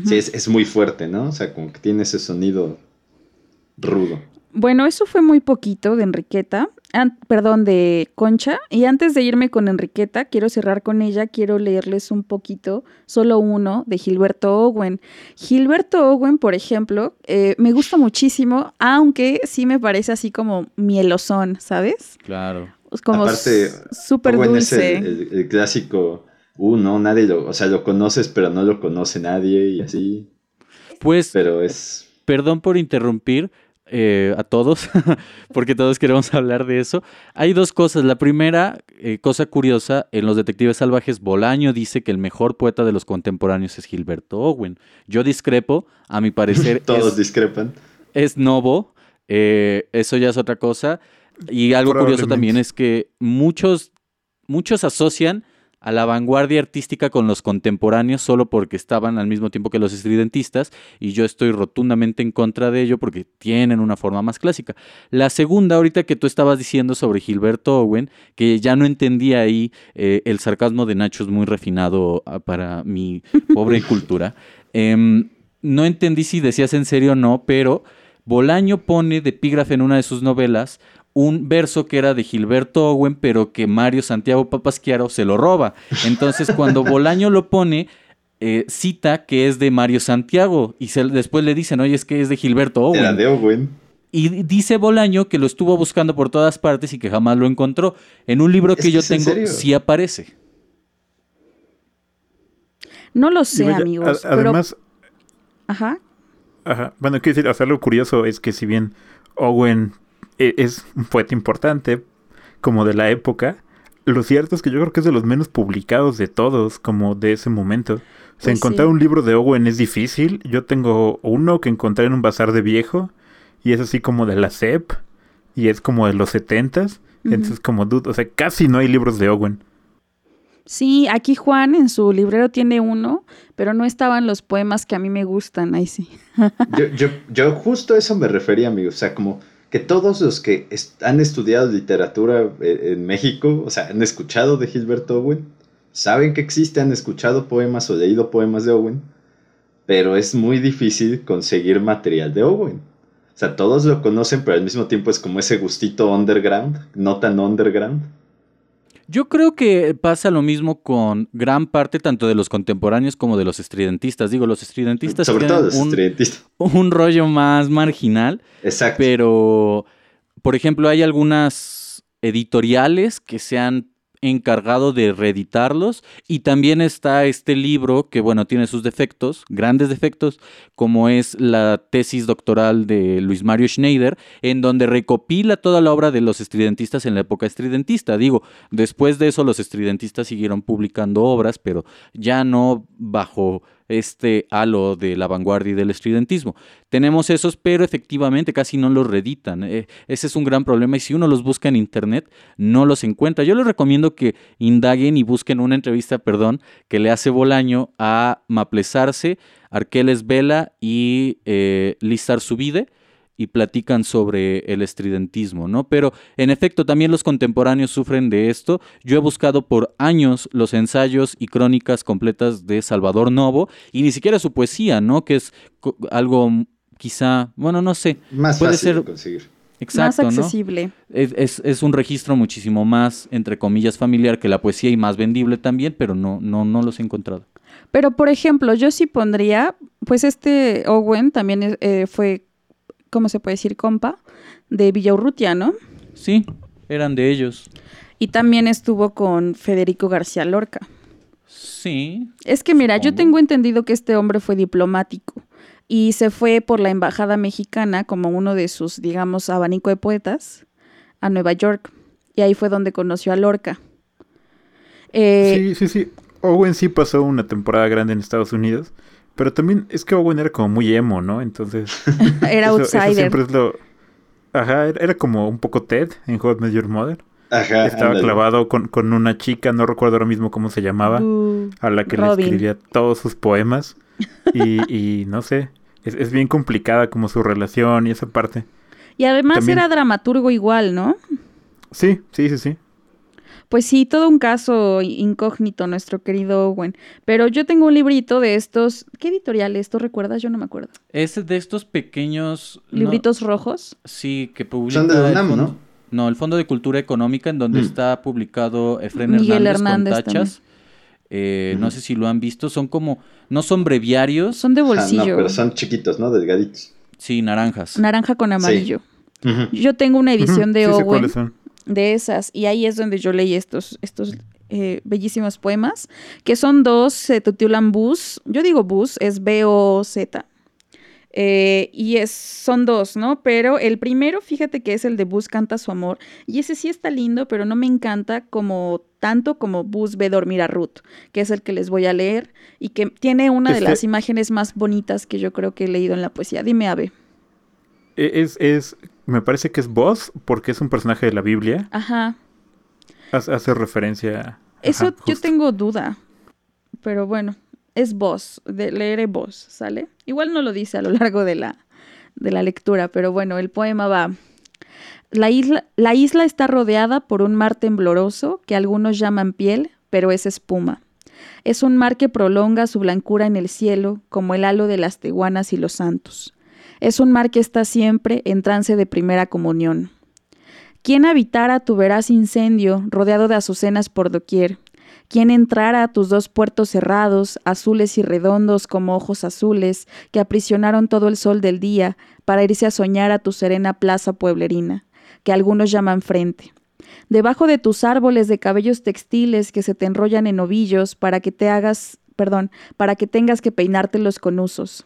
Sí, es, es muy fuerte, ¿no? O sea, como que tiene ese sonido rudo. Bueno, eso fue muy poquito de Enriqueta, perdón, de Concha. Y antes de irme con Enriqueta, quiero cerrar con ella, quiero leerles un poquito, solo uno, de Gilberto Owen. Gilberto Owen, por ejemplo, eh, me gusta muchísimo, aunque sí me parece así como mielosón, ¿sabes? Claro. Como súper dulce. Es el, clásico, uh, no, nadie lo, o sea, lo conoces, pero no lo conoce nadie y así. Pues, pero es... Perdón por interrumpir, eh, a todos, porque todos queremos hablar de eso. Hay dos cosas. La primera, eh, cosa curiosa, en Los Detectives Salvajes, Bolaño dice que el mejor poeta de los contemporáneos es Gilberto Owen. Yo discrepo, a mi parecer. todos discrepan. Es Novo, eh, eso ya es otra cosa. Y algo curioso también es que muchos, muchos asocian a la vanguardia artística con los contemporáneos solo porque estaban al mismo tiempo que los estridentistas y yo estoy rotundamente en contra de ello porque tienen una forma más clásica. La segunda, ahorita que tú estabas diciendo sobre Gilberto Owen, que ya no entendía ahí eh, el sarcasmo de Nacho es muy refinado ah, para mi pobre cultura. Em, no entendí si decías en serio o no, pero Bolaño pone de epígrafe en una de sus novelas un verso que era de Gilberto Owen, pero que Mario Santiago Papasquiaro se lo roba. Entonces, cuando Bolaño lo pone, eh, cita que es de Mario Santiago y después le dicen, oye, es que es de Gilberto Owen. Era de Owen. Y dice Bolaño que lo estuvo buscando por todas partes y que jamás lo encontró. En un libro que yo tengo, sí aparece. No lo sé, amigos. además. Ajá. Ajá. Bueno, quiero decir, o sea, lo curioso es que si bien Owen es un poeta importante, como de la época, lo cierto es que yo creo que es de los menos publicados de todos, como de ese momento. O sea, Pues encontrar sí. un libro de Owen es difícil. Yo tengo uno que encontré en un bazar de viejo y es así como de la SEP y es como de los setentas. Entonces, como dudo, o sea, casi no hay libros de Owen. Sí, aquí Juan en su librero tiene uno, pero no estaban los poemas que a mí me gustan, ahí sí. Yo, yo, yo justo a eso me refería, amigo. O sea, como que todos los que han estudiado literatura eh, en México, o sea, han escuchado de Gilberto Owen, saben que existe, han escuchado poemas o leído poemas de Owen, pero es muy difícil conseguir material de Owen. O sea, todos lo conocen, pero al mismo tiempo es como ese gustito underground, no tan underground. Yo creo que pasa lo mismo con gran parte tanto de los contemporáneos como de los estridentistas. Digo, los estridentistas Sobre tienen todo los un, estridentistas. un rollo más marginal, Exacto. pero, por ejemplo, hay algunas editoriales que se han encargado de reeditarlos. Y también está este libro que bueno tiene sus defectos grandes defectos como es la tesis doctoral de Luis Mario Schneider en donde recopila toda la obra de los estridentistas en la época estridentista. Digo después de eso los estridentistas siguieron publicando obras pero ya no bajo este halo de la vanguardia y del estridentismo. Tenemos esos, pero efectivamente casi no los reeditan. Eh, ese es un gran problema y si uno los busca en internet, no los encuentra. Yo les recomiendo que indaguen y busquen una entrevista, perdón, que le hace Bolaño a Maplesarse, Arqueles Vela y eh, Lizar Subide y platican sobre el estridentismo, ¿no? Pero en efecto también los contemporáneos sufren de esto. Yo he buscado por años los ensayos y crónicas completas de Salvador Novo y ni siquiera su poesía, ¿no? Que es algo mm, quizá, bueno, no sé, Más puede fácil ser- de conseguir. exacto, Más ¿no? accesible. Es, es- es un registro muchísimo más, entre comillas, familiar que la poesía y más vendible también, pero no, no, no los he encontrado. Pero, por ejemplo, yo sí pondría, pues este Owen también eh, fue, ¿cómo se puede decir? Compa de Villaurrutia, ¿no? Sí, eran de ellos. Y también estuvo con Federico García Lorca. Sí, Es que mira, yo tengo entendido que este hombre fue diplomático y se fue por la embajada mexicana como uno de sus, digamos, abanico de poetas a Nueva York. Y ahí fue donde conoció a Lorca. Eh, Sí, sí, sí. Owen sí pasó una temporada grande en Estados Unidos. Pero también es que Owen era como muy emo, ¿no? Entonces. Era eso- eso outsider. siempre es lo. Ajá, era, era como un poco Ted en Hot Your Mother. Ajá. Estaba ándale. clavado con, con una chica, no recuerdo ahora mismo cómo se llamaba, Uh, a la que Robin. le escribía todos sus poemas. Y, y no sé, es, es bien complicada como su relación y esa parte. Y además También- era dramaturgo igual, ¿no? Sí, sí, sí, sí. Pues sí, todo un caso incógnito, nuestro querido Owen. Pero yo tengo un librito de estos. ¿Qué editorial es? ¿Tú recuerdas? Yo no me acuerdo. es de estos pequeños... no- Libritos rojos. Sí, que publica Son de la el UNAM, Fondo- ¿no? No, el Fondo de Cultura Económica, en donde Mm. está publicado Efren Miguel Hernández, Hernández con tachas. Eh, No sé si lo han visto, son como, no son breviarios, Son de bolsillo. no, pero son chiquitos, ¿no? Delgaditos. sí, naranjas. Naranja con amarillo. Yo tengo una edición de sí sé Owen cuáles son. De esas y ahí es donde yo leí estos, estos eh, bellísimos poemas, que son dos, se titulan Bus. Yo digo Bus, es B-O-Z. Eh, y es, son dos, ¿no? Pero el primero, fíjate que es el de Bus canta su amor. Y ese sí está lindo, pero no me encanta como tanto como Bus ve dormir a Ruth, que es el que les voy a leer y que tiene una de las imágenes más bonitas que yo creo que he leído en la poesía. Dime, Ave. E- Es, es, me parece que es Voz, porque es un personaje de la Biblia. Ajá. Hace, hace referencia. Eso ajá, yo justo. tengo duda. Pero bueno, es voz, de leeré voz, ¿sale? Igual no lo dice a lo largo de la, de la lectura, pero bueno, el poema va. La isla, la isla está rodeada por un mar tembloroso que algunos llaman piel, pero es espuma. Es un mar que prolonga su blancura en el cielo, como el halo de las teguanas y los santos. Es un mar que está siempre en trance de primera comunión. ¿Quién habitara tu veraz incendio, rodeado de azucenas por doquier? ¿Quién entrara a tus dos puertos cerrados, azules y redondos como ojos azules, que aprisionaron todo el sol del día para irse a soñar a tu serena plaza pueblerina, que algunos llaman frente? Debajo de tus árboles de cabellos textiles que se te enrollan en ovillos para que te hagas, perdón, para que tengas que peinártelos con usos.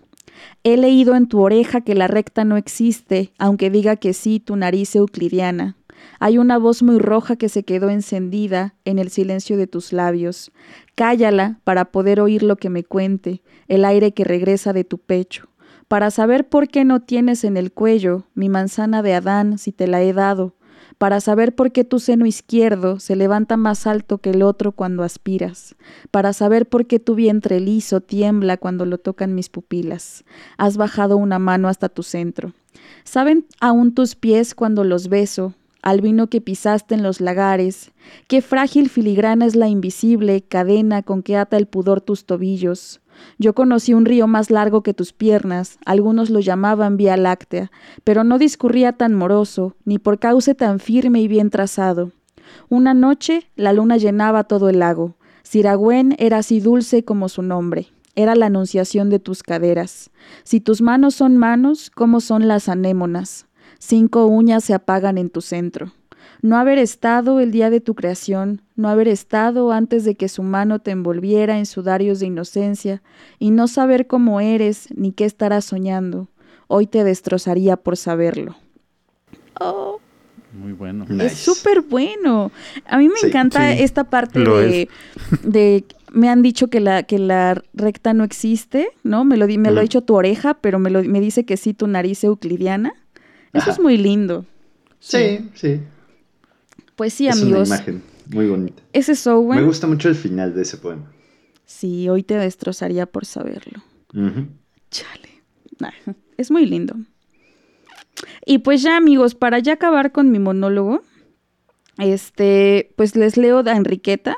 He leído en tu oreja que la recta no existe, aunque diga que sí tu nariz euclidiana. Hay una voz muy roja que se quedó encendida en el silencio de tus labios. Cállala para poder oír lo que me cuente, el aire que regresa de tu pecho, para saber por qué no tienes en el cuello mi manzana de Adán si te la he dado, para saber por qué tu seno izquierdo se levanta más alto que el otro cuando aspiras, para saber por qué tu vientre liso tiembla cuando lo tocan mis pupilas. Has bajado una mano hasta tu centro. ¿Saben aún tus pies cuando los beso? Al vino que pisaste en los lagares, qué frágil filigrana es la invisible cadena con que ata el pudor tus tobillos. Yo conocí un río más largo que tus piernas, algunos lo llamaban Vía Láctea, pero no discurría tan moroso, ni por cauce tan firme y bien trazado. Una noche la luna llenaba todo el lago. Siragüen era así dulce como su nombre. Era la anunciación de tus caderas. Si tus manos son manos, ¿cómo son las anémonas? Cinco uñas se apagan en tu centro no haber estado el día de tu creación, no haber estado antes de que su mano te envolviera en sudarios de inocencia, y no saber cómo eres ni qué estarás soñando, hoy te destrozaría por saberlo. Oh. Muy bueno. Es súper bueno. A mí me encanta esta parte de, de, me han dicho que la, que la recta no existe, ¿no? Me lo, me lo ha dicho tu oreja, pero me, lo, me dice que sí tu nariz euclidiana. Eso es muy lindo. Sí, sí. Pues sí, amigos. Es una imagen muy bonita. Ese Sowen. Me gusta mucho el final de ese poema. Sí, hoy te destrozaría por saberlo. Chale. es muy lindo. Y pues ya, amigos, para ya acabar con mi monólogo, este, pues les leo a Enriqueta.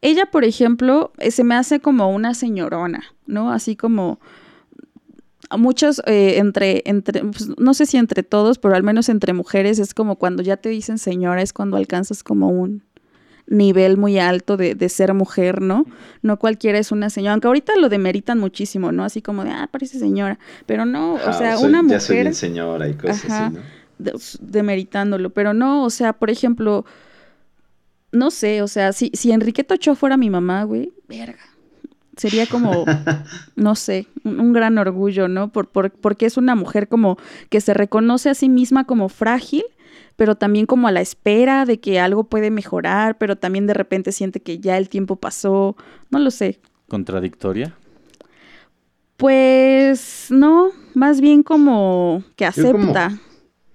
Ella, por ejemplo, eh, se me hace como una señorona, ¿no? Así como muchos eh, entre, entre pues, no sé si entre todos, pero al menos entre mujeres es como cuando ya te dicen señora, es cuando alcanzas como un nivel muy alto de, de, ser mujer, ¿no? No cualquiera es una señora, aunque ahorita lo demeritan muchísimo, ¿no? Así como de, ah, parece señora, pero no, o sea, una mujer... Ya soy señora y cosas así, ¿no? demeritándolo, pero no, o sea, por ejemplo, no sé, o sea, si, si Enriqueta Ochoa fuera mi mamá, güey, verga sería como, no sé, un, gran orgullo, ¿no? Por, porque es una mujer como que se reconoce a sí misma como frágil, pero también como a la espera de que algo puede mejorar, pero también de repente siente que ya el tiempo pasó, no lo sé. ¿Contradictoria? Pues no, más bien como que acepta.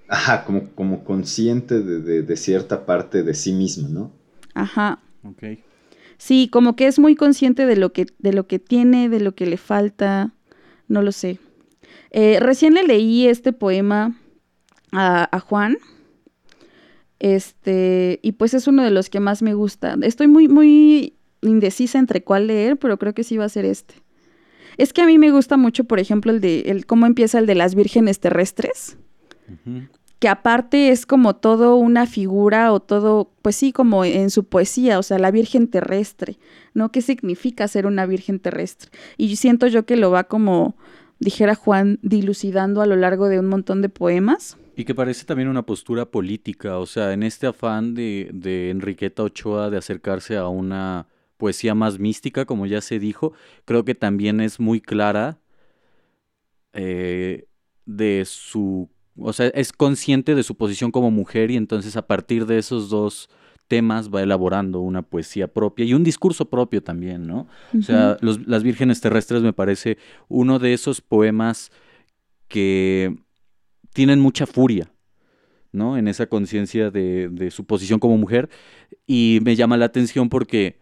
ajá, como, como consciente de, de cierta parte de sí misma, ¿no? Ajá. Ok. Sí, como que es muy consciente de lo que, de lo que tiene, de lo que le falta, no lo sé. Eh, recién le leí este poema a, Juan. Este, y pues es uno de los que más me gusta. Estoy muy, muy indecisa entre cuál leer, pero creo que sí va a ser este. Es que a mí me gusta mucho, por ejemplo, el de el, cómo empieza el de las vírgenes terrestres que aparte es como todo una figura o todo, pues sí, como en su poesía, o sea, la Virgen terrestre, ¿no? ¿Qué significa ser una Virgen terrestre? Y siento yo que lo va como, dijera Juan, dilucidando a lo largo de un montón de poemas. Y que parece también una postura política, o sea, en este afán de, de Enriqueta Ochoa de acercarse a una poesía más mística, como ya se dijo, creo que también es muy clara eh, de su o sea, es consciente de su posición como mujer y entonces a partir de esos dos temas va elaborando una poesía propia y un discurso propio también, ¿no? O sea, Las Vírgenes Terrestres me parece uno de esos poemas que tienen mucha furia, ¿no? En esa conciencia de, de su posición como mujer y me llama la atención porque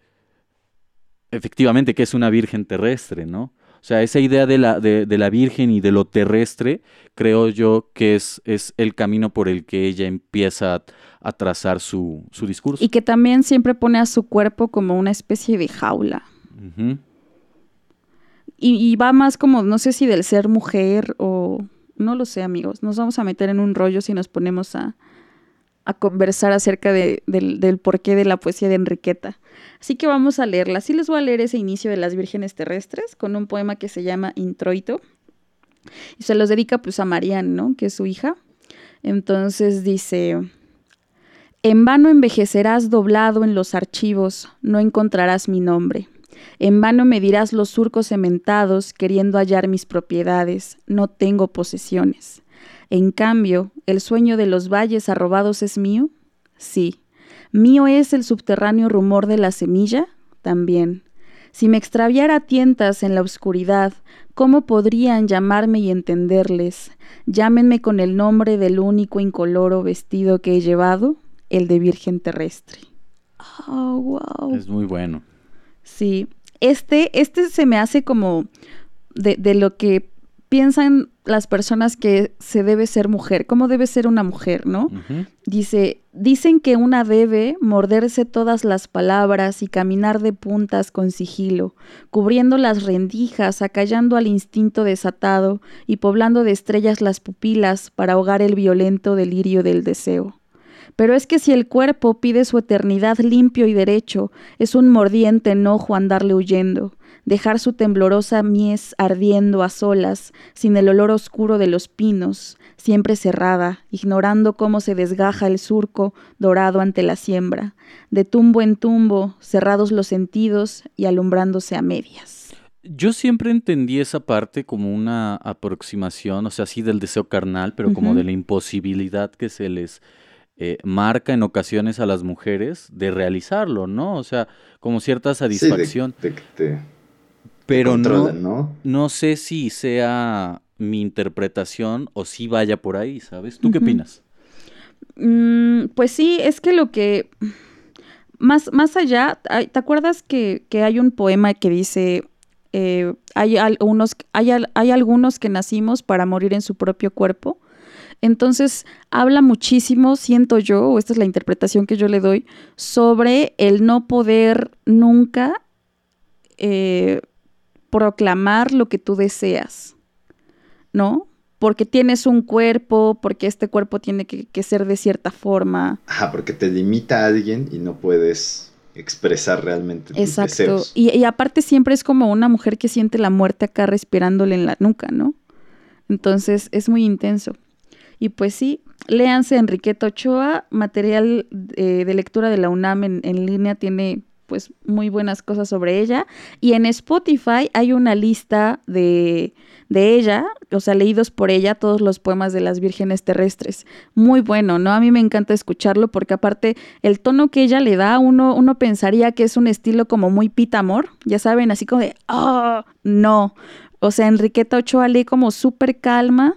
efectivamente que es una virgen terrestre, ¿no? O sea, esa idea de la, de, la Virgen y de lo terrestre, creo yo que es, es el camino por el que ella empieza a, trazar su, discurso. Y que también siempre pone a su cuerpo como una especie de jaula. y, va más como, no sé si del ser mujer o... No lo sé, amigos. Nos vamos a meter en un rollo si nos ponemos a, a conversar acerca del, porqué de la poesía de Enriqueta. Así que vamos a leerla. Sí les voy a leer ese inicio de las vírgenes terrestres con un poema que se llama Introito. Y se los dedica pues a Marianne, ¿no? Que es su hija. Entonces dice, en vano envejecerás doblado en los archivos, no encontrarás mi nombre. En vano me dirás los surcos cementados, queriendo hallar mis propiedades, no tengo posesiones. En cambio, el sueño de los valles arrobados es mío, Sí. Mío es el subterráneo rumor de la semilla, también. Si me extraviara tientas en la oscuridad, ¿cómo podrían llamarme y entenderles? Llámenme con el nombre del único incoloro vestido que he llevado, el de Virgen Terrestre. Oh, wow. Es muy bueno. Sí. Este, este se me hace como de, de lo que piensan las personas que se debe ser mujer, cómo debe ser una mujer, ¿no? Dice, dicen que una debe morderse todas las palabras y caminar de puntas con sigilo, cubriendo las rendijas, acallando al instinto desatado y poblando de estrellas las pupilas para ahogar el violento delirio del deseo. Pero es que si el cuerpo pide su eternidad limpio y derecho, es un mordiente enojo andarle huyendo, dejar su temblorosa mies ardiendo a solas, sin el olor oscuro de los pinos, siempre cerrada, ignorando cómo se desgaja el surco dorado ante la siembra, de tumbo en tumbo, cerrados los sentidos y alumbrándose a medias. Yo siempre entendí esa parte como una aproximación, o sea, sí del deseo carnal, pero como de la imposibilidad que se les eh, marca en ocasiones a las mujeres de realizarlo, ¿no? O sea, como cierta Sí, de- satisfacción. de pero no, ¿no? no sé si sea mi interpretación o si vaya por ahí, ¿sabes? ¿Tú qué opinas? Mm, pues sí, es que lo que... Más, más allá, ¿te acuerdas que, que hay un poema que dice, eh, hay, algunos, hay, al- hay algunos que nacimos para morir en su propio cuerpo? Entonces, habla muchísimo, siento yo, o esta es la interpretación que yo le doy, sobre el no poder nunca eh, proclamar lo que tú deseas, ¿no? Porque tienes un cuerpo, porque este cuerpo tiene que, que ser de cierta forma. Ajá, porque te limita a alguien y no puedes expresar realmente tus Exacto. deseos. Y, y aparte siempre es como una mujer que siente la muerte acá respirándole en la nuca, ¿no? Entonces es muy intenso. Y pues sí, léanse Enriqueta Ochoa, material eh, de lectura de la UNAM en, en línea tiene pues muy buenas cosas sobre ella. Y en Spotify hay una lista de, de ella, o sea, leídos por ella, todos los poemas de las vírgenes terrestres. Muy bueno, ¿no? A mí me encanta escucharlo porque aparte el tono que ella le da, uno, uno pensaría que es un estilo como muy pita amor, ya saben, así como de, oh, no. O sea, Enriqueta Ochoa lee como súper calma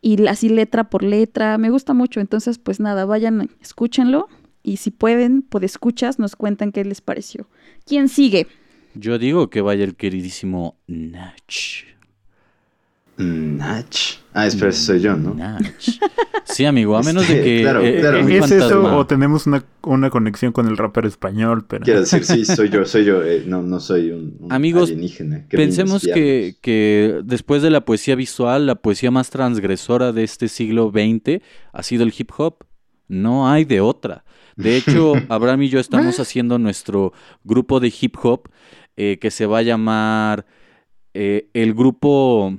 y así letra por letra. Me gusta mucho, entonces pues nada, vayan, escúchenlo y si pueden, pues escuchas, nos cuentan qué les pareció. ¿Quién sigue? Yo digo que vaya el queridísimo Nach. Nach. Ah, espera, ese soy yo, ¿no? Nach. Sí, amigo, a menos de Este, que claro, eh, claro. ¿Es eso o tenemos una, una conexión con el rapero español? Pero... Quiero decir, sí, soy yo, soy yo. eh, no, no soy un, un Amigos, alienígena. Pensemos que, que después de la poesía visual, la poesía más transgresora de este siglo XX ha sido el hip hop. No hay de otra. De hecho, Abraham y yo estamos haciendo nuestro grupo de hip hop eh, que se va a llamar eh, el grupo...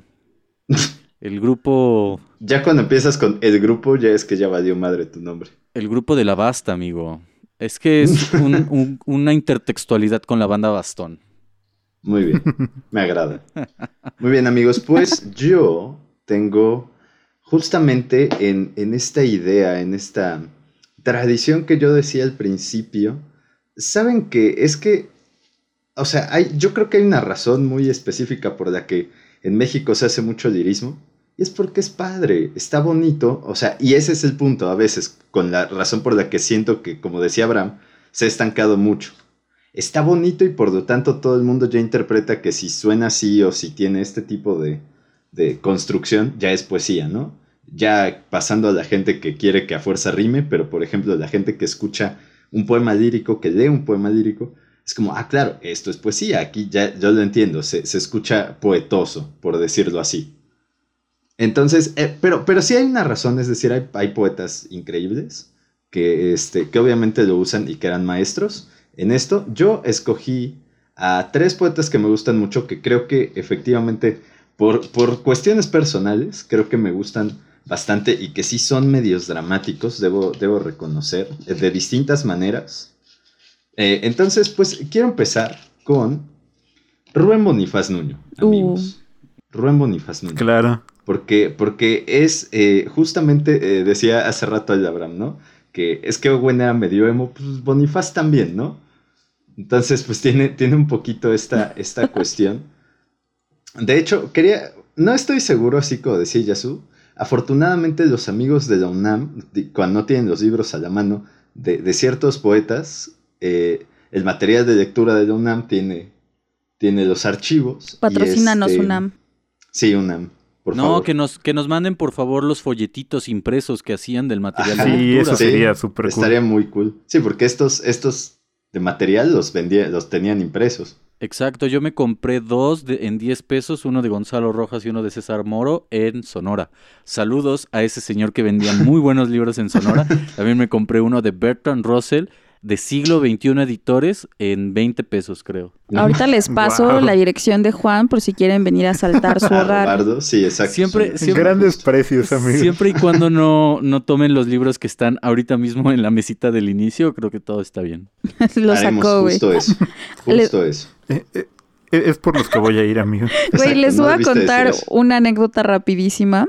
El grupo... Ya cuando empiezas con el grupo, ya es que ya valió madre tu nombre. El grupo de la Basta, amigo. Es que es un- un- una intertextualidad con la banda Bastón. Muy bien, me agrada. Muy bien, amigos, pues yo tengo justamente en, en esta idea, en esta tradición que yo decía al principio, saben que es que, o sea, hay, yo creo que hay una razón muy específica por la que en México se hace mucho lirismo. Y es porque es padre, está bonito, o sea, y ese es el punto a veces, con la razón por la que siento que, como decía Abraham, se ha estancado mucho está bonito y por lo tanto todo el mundo ya interpreta que si suena así o si tiene este tipo de, de construcción, ya es poesía, ¿no? Ya pasando a la gente que quiere que a fuerza rime, pero por ejemplo la gente que escucha un poema lírico, que lee un poema lírico, es como, ah, claro, esto es poesía, aquí ya yo lo entiendo, se, se escucha poetoso, por decirlo así. Entonces, eh, pero, pero sí hay una razón, es decir, hay, hay poetas increíbles que, este, que obviamente lo usan y que eran maestros en esto. Yo escogí a tres poetas que me gustan mucho, que creo que efectivamente, por, por cuestiones personales, creo que me gustan bastante y que sí son medios dramáticos, debo, debo reconocer, eh, de distintas maneras. Eh, entonces, pues quiero empezar con Rubén Bonifaz Nuño, amigos. Rubén Bonifaz Nuño. Claro. Porque, porque es, eh, justamente, eh, decía hace rato el Abraham, ¿no? Que que es que Owen era medio emo, pues Bonifaz también, ¿no? Entonces, pues tiene, tiene un poquito esta, esta cuestión. De hecho, quería, no estoy seguro, así como decía Yasu, afortunadamente los amigos de la UNAM, cuando no tienen los libros a la mano de, de ciertos poetas, eh, el material de lectura de la UNAM tiene, tiene los archivos. Patrocínanos, este- UNAM. Sí, UNAM, por no, favor. que nos, que nos manden por favor los folletitos impresos que hacían del material Ajá. de Sí, lectura. eso sería súper cool. Estaría muy cool. Sí, porque estos, estos de material los vendía, los tenían impresos. Exacto, yo me compré dos de- en 10 pesos, uno de Gonzalo Rojas y uno de César Moro en Sonora. Saludos a ese señor que vendía muy buenos libros en Sonora. También me compré uno de Bertrand Russell de siglo XXI editores en 20 pesos, creo. Ahorita les paso la dirección de Juan por si quieren venir a saltar su hogar. Sí, exacto. Siempre- siempre- Grandes precios, amigo. Siempre y cuando no, no tomen los libros que están ahorita mismo en la mesita del inicio, creo que todo está bien. Lo sacó, güey. justo eso. Le- Justo eso. Eh, eh, es por los que voy a ir, amigo. Güey, les no voy a contar una anécdota rapidísima.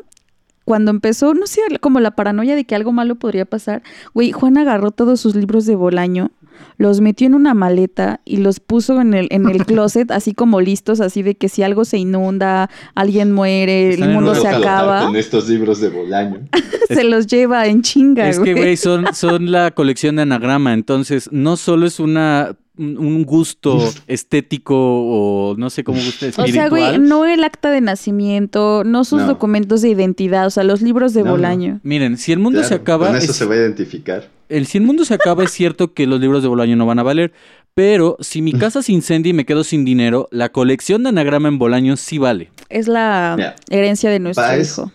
Cuando empezó, no sé, como la paranoia de que algo malo podría pasar, güey, Juan agarró todos sus libros de Bolaño, los metió en una maleta y los puso en el, en el closet, así como listos, así de que si algo se inunda, alguien muere, Están el mundo un se acaba, Con estos libros de Bolaño. se los lleva en chinga, Es que, güey. güey, son, son la colección de anagrama, entonces no solo es una un gusto estético o no sé cómo gusta O sea, güey, no el acta de nacimiento, no sus No. documentos de identidad, o sea, los libros de No, no. Bolaño. Miren, si el mundo se acaba, Con eso es- se va a identificar. el, si el mundo se acaba es cierto que los libros de Bolaño no van a valer, pero si mi casa se incendia y me quedo sin dinero, la colección de anagrama en Bolaño sí vale. Es la herencia de nuestro es- hijo.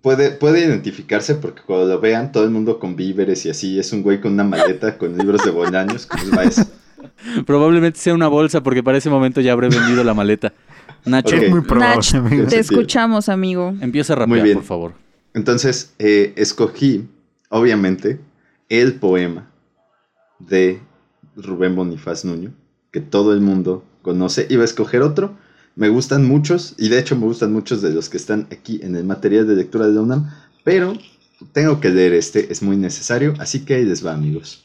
Puede, puede identificarse porque cuando lo vean, todo el mundo con víveres y así, es un güey con una maleta con libros de Bolaños. ¿Cómo va eso? Probablemente sea una bolsa porque para ese momento ya habré vendido la maleta. Nacho, muy probable, Nach, amigo. te escuchamos, amigo. empieza a Muy rapear, bien. por favor. Entonces, eh, escogí, obviamente, el poema de Rubén Bonifaz Nuño, que todo el mundo conoce. Iba a escoger otro. Me gustan muchos, y de hecho me gustan muchos de los que están aquí en el material de lectura de la UNAM, pero tengo que leer este, es muy necesario, así que ahí les va, amigos.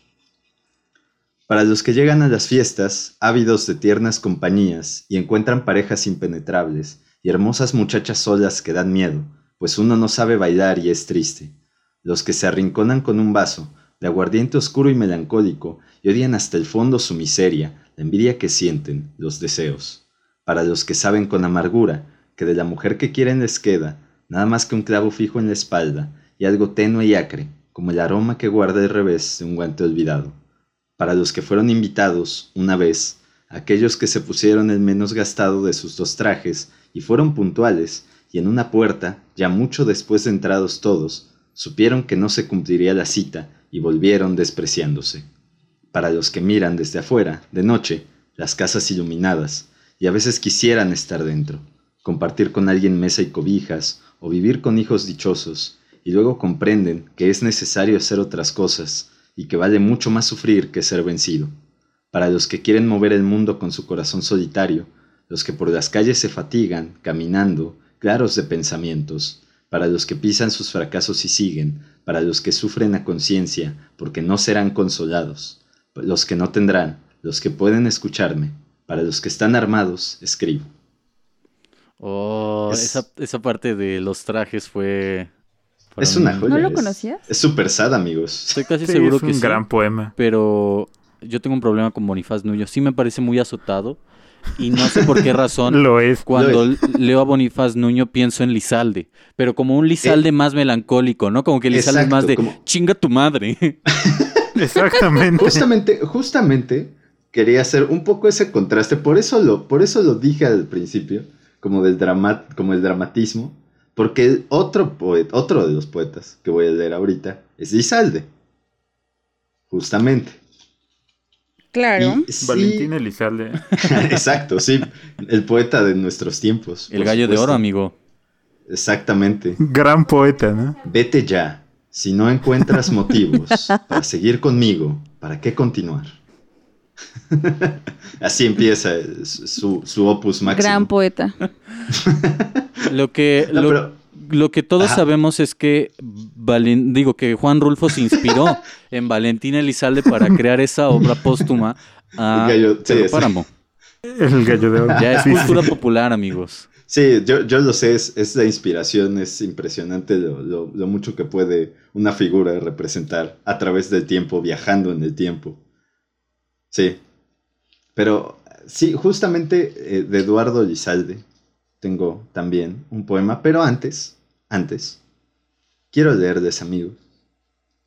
Para los que llegan a las fiestas, ávidos de tiernas compañías, y encuentran parejas impenetrables, y hermosas muchachas solas que dan miedo, pues uno no sabe bailar y es triste. Los que se arrinconan con un vaso, de aguardiente oscuro y melancólico, y odian hasta el fondo su miseria, la envidia que sienten, los deseos. Para los que saben con amargura, que de la mujer que quieren les queda, nada más que un clavo fijo en la espalda, y algo tenue y acre, como el aroma que guarda el revés de un guante olvidado. Para los que fueron invitados, una vez, aquellos que se pusieron el menos gastado de sus dos trajes, y fueron puntuales, y en una puerta, ya mucho después de entrados todos, supieron que no se cumpliría la cita y volvieron despreciándose. Para los que miran desde afuera, de noche, las casas iluminadas, y a veces quisieran estar dentro, compartir con alguien mesa y cobijas, o vivir con hijos dichosos, y luego comprenden que es necesario hacer otras cosas, y que vale mucho más sufrir que ser vencido. Para los que quieren mover el mundo con su corazón solitario, los que por las calles se fatigan, caminando, claros de pensamientos, para los que pisan sus fracasos y siguen, para los que sufren a conciencia, porque no serán consolados, los que no tendrán, los que pueden escucharme, para los que están armados, escribo. Oh, Es- esa, esa parte de los trajes fue... Es una joya. ¿No lo es- conocías? Es súper sad, amigos. Estoy casi Sí, seguro es que un sí, gran poema. pero yo tengo un problema con Bonifaz Nuño. Sí me parece muy azotado y no sé por qué razón. Lo es. Cuando leo a Bonifaz Nuño pienso en Lizalde, pero como un Lizalde más melancólico, ¿no? Como que Lizalde es Exacto, más de como- chinga tu madre. Exactamente. Justamente, justamente quería hacer un poco ese contraste, por eso lo, por eso lo dije al principio, como del drama, como el dramatismo, porque otro poeta, otro de los poetas que voy a leer ahorita es Lizalde. Justamente. Claro. Y sí- Valentín Elizalde. Exacto, sí, el poeta de nuestros tiempos. El gallo de oro, amigo. Exactamente. Gran poeta, ¿no? Vete ya. Si no encuentras motivos para seguir conmigo, ¿para qué continuar? Así empieza su, su opus máximo. Gran poeta. Lo que, No, lo, pero lo que todos Ajá. sabemos es que Valen- digo que Juan Rulfo se inspiró en Valentina Elizalde para crear esa obra póstuma a El gallo- sí, Pedro sí. Páramo. El gallo de oro. Ya es cultura sí. popular, amigos. Sí, yo, yo lo sé, es, es la inspiración, es impresionante lo, lo- lo mucho que puede una figura representar a través del tiempo, viajando en el tiempo. Sí. Pero sí, justamente eh, de Eduardo Lizalde tengo también un poema, pero antes, antes, quiero leerles, amigos,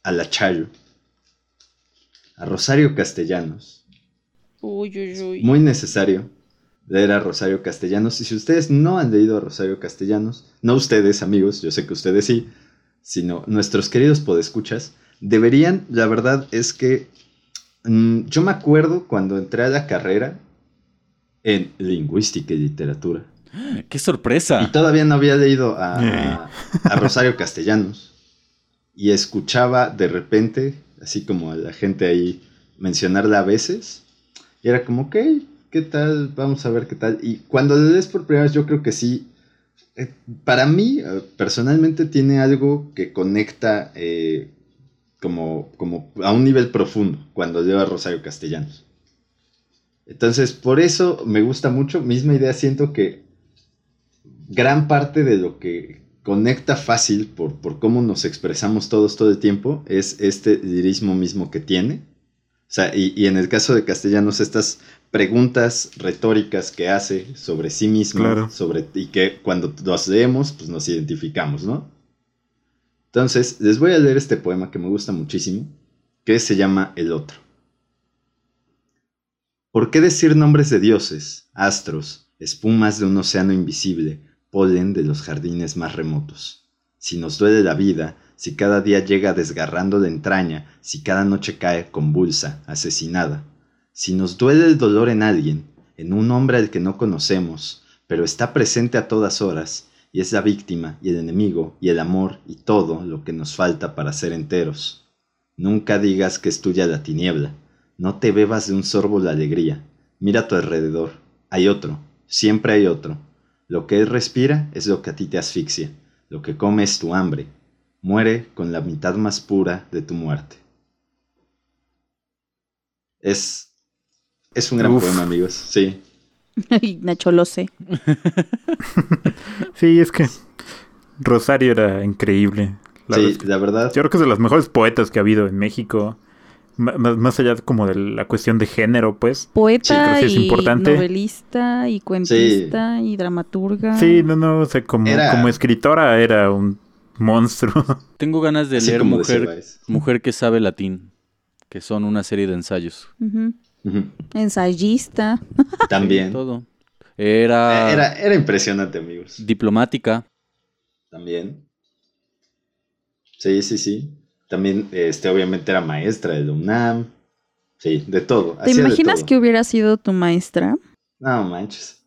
a La Chayo, a Rosario Castellanos, Uy, uy, uy. muy necesario leer a Rosario Castellanos. Y si ustedes no han leído a Rosario Castellanos, no ustedes, amigos, yo sé que ustedes sí, sino nuestros queridos podescuchas, deberían, la verdad es que mm, yo me acuerdo cuando entré a la carrera en lingüística y literatura. ¡Qué sorpresa! Y todavía no había leído a, Eh. a Rosario Castellanos. Y escuchaba de repente, así como a la gente ahí mencionarla a veces. Y era como, ok, ¿qué tal? Vamos a ver qué tal. Y cuando le lees por primera vez, yo creo que sí. eh, para mí, eh, personalmente, tiene algo que conecta eh, como, como a un nivel profundo cuando leo a Rosario Castellanos. Entonces, por eso me gusta mucho. Misma idea, siento que gran parte de lo que conecta fácil por, por cómo nos expresamos todos todo el tiempo es este lirismo mismo que tiene. O sea, y, y en el caso de Castellanos, estas preguntas retóricas que hace sobre sí mismo, Claro. sobre, y que cuando los leemos, pues nos identificamos, ¿no? Entonces, les voy a leer este poema que me gusta muchísimo, que se llama El Otro. ¿Por qué decir nombres de dioses, astros, espumas de un océano invisible, polen de los jardines más remotos? Si nos duele la vida, si cada día llega desgarrando la entraña, si cada noche cae convulsa, asesinada, si nos duele el dolor en alguien, en un hombre al que no conocemos, pero está presente a todas horas, y es la víctima y el enemigo y el amor y todo lo que nos falta para ser enteros. Nunca digas que es tuya la tiniebla, no te bebas de un sorbo la alegría. Mira a tu alrededor. Hay otro. Siempre hay otro. Lo que él respira es lo que a ti te asfixia. Lo que come es tu hambre. Muere con la mitad más pura de tu muerte. Es. Es un gran Uf. poema, amigos. Sí. Ay, Nacho, lo sé. Sí, es que Rosario era increíble. La sí, verdad la verdad. Yo creo que es de los mejores poetas que ha habido en México. M- más, allá como de la cuestión de género, pues. Poeta Sí, es y importante. novelista y cuentista y dramaturga. Sí, no, no, o sea, como, Era- como escritora era un monstruo. Tengo ganas de leer mujer, mujer que sabe latín, que son una serie de ensayos. Ensayista. También. Todo. Era, Era, era impresionante, amigos. diplomática. También. Sí, sí, sí. También, este, obviamente era maestra de la UNAM. Sí, de todo. ¿Te imaginas todo. que hubiera sido tu maestra? No manches.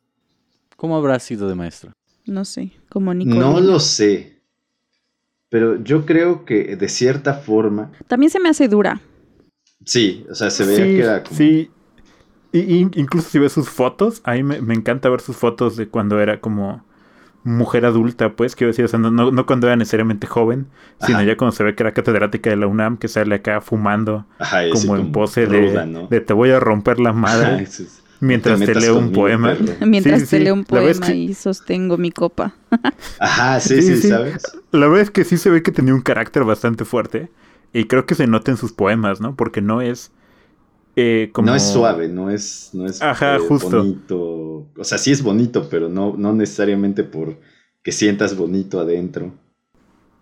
¿Cómo habrá sido de maestra? No sé, como Nicolina. No lo sé. Pero yo creo que de cierta forma. También se me hace dura. Sí, o sea, se veía sí, que era como. sí. Y, y incluso si ves sus fotos, a mí me, me encanta ver sus fotos de cuando era como mujer adulta, pues, quiero decir, o sea, no, no, no cuando era necesariamente joven, sino Ajá. ya cuando se ve que era catedrática de la UNAM, que sale acá fumando, Ajá, así como en pose de, ruda, ¿no? de te voy a romper la madre es- mientras te leo un poema. perro. Mientras Sí, te sí. leo un poema que- y sostengo mi copa. Ajá, sí, Sí, sí, sí. ¿sabes? La verdad es que sí se ve que tenía un carácter bastante fuerte. Y creo que se nota en sus poemas, ¿no? Porque no es eh, como... No es suave, no es, no es Ajá, eh, justo. bonito. O sea, sí es bonito, pero no, no necesariamente por que sientas bonito adentro.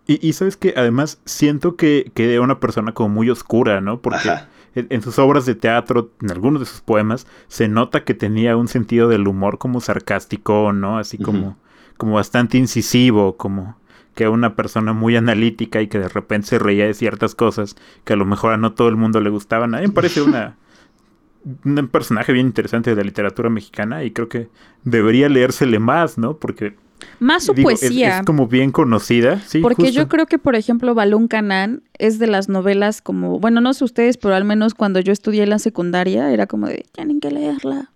Y, y sabes que además siento que, que era una persona como muy oscura, ¿no? Porque Ajá. en, en sus obras de teatro, en algunos de sus poemas, se nota que tenía un sentido del humor como sarcástico, ¿no? Así como, como bastante incisivo, como que era una persona muy analítica y que de repente se reía de ciertas cosas que a lo mejor a no todo el mundo le gustaban. A mí me parece una, un personaje bien interesante de la literatura mexicana y creo que debería leérsele más, ¿no? Porque Más su digo, poesía. Es, como bien conocida, sí. Porque justo. yo creo que, por ejemplo, Balún Canán es de las novelas como, bueno, no sé ustedes, pero al menos cuando yo estudié en la secundaria era como de, tienen que leerla.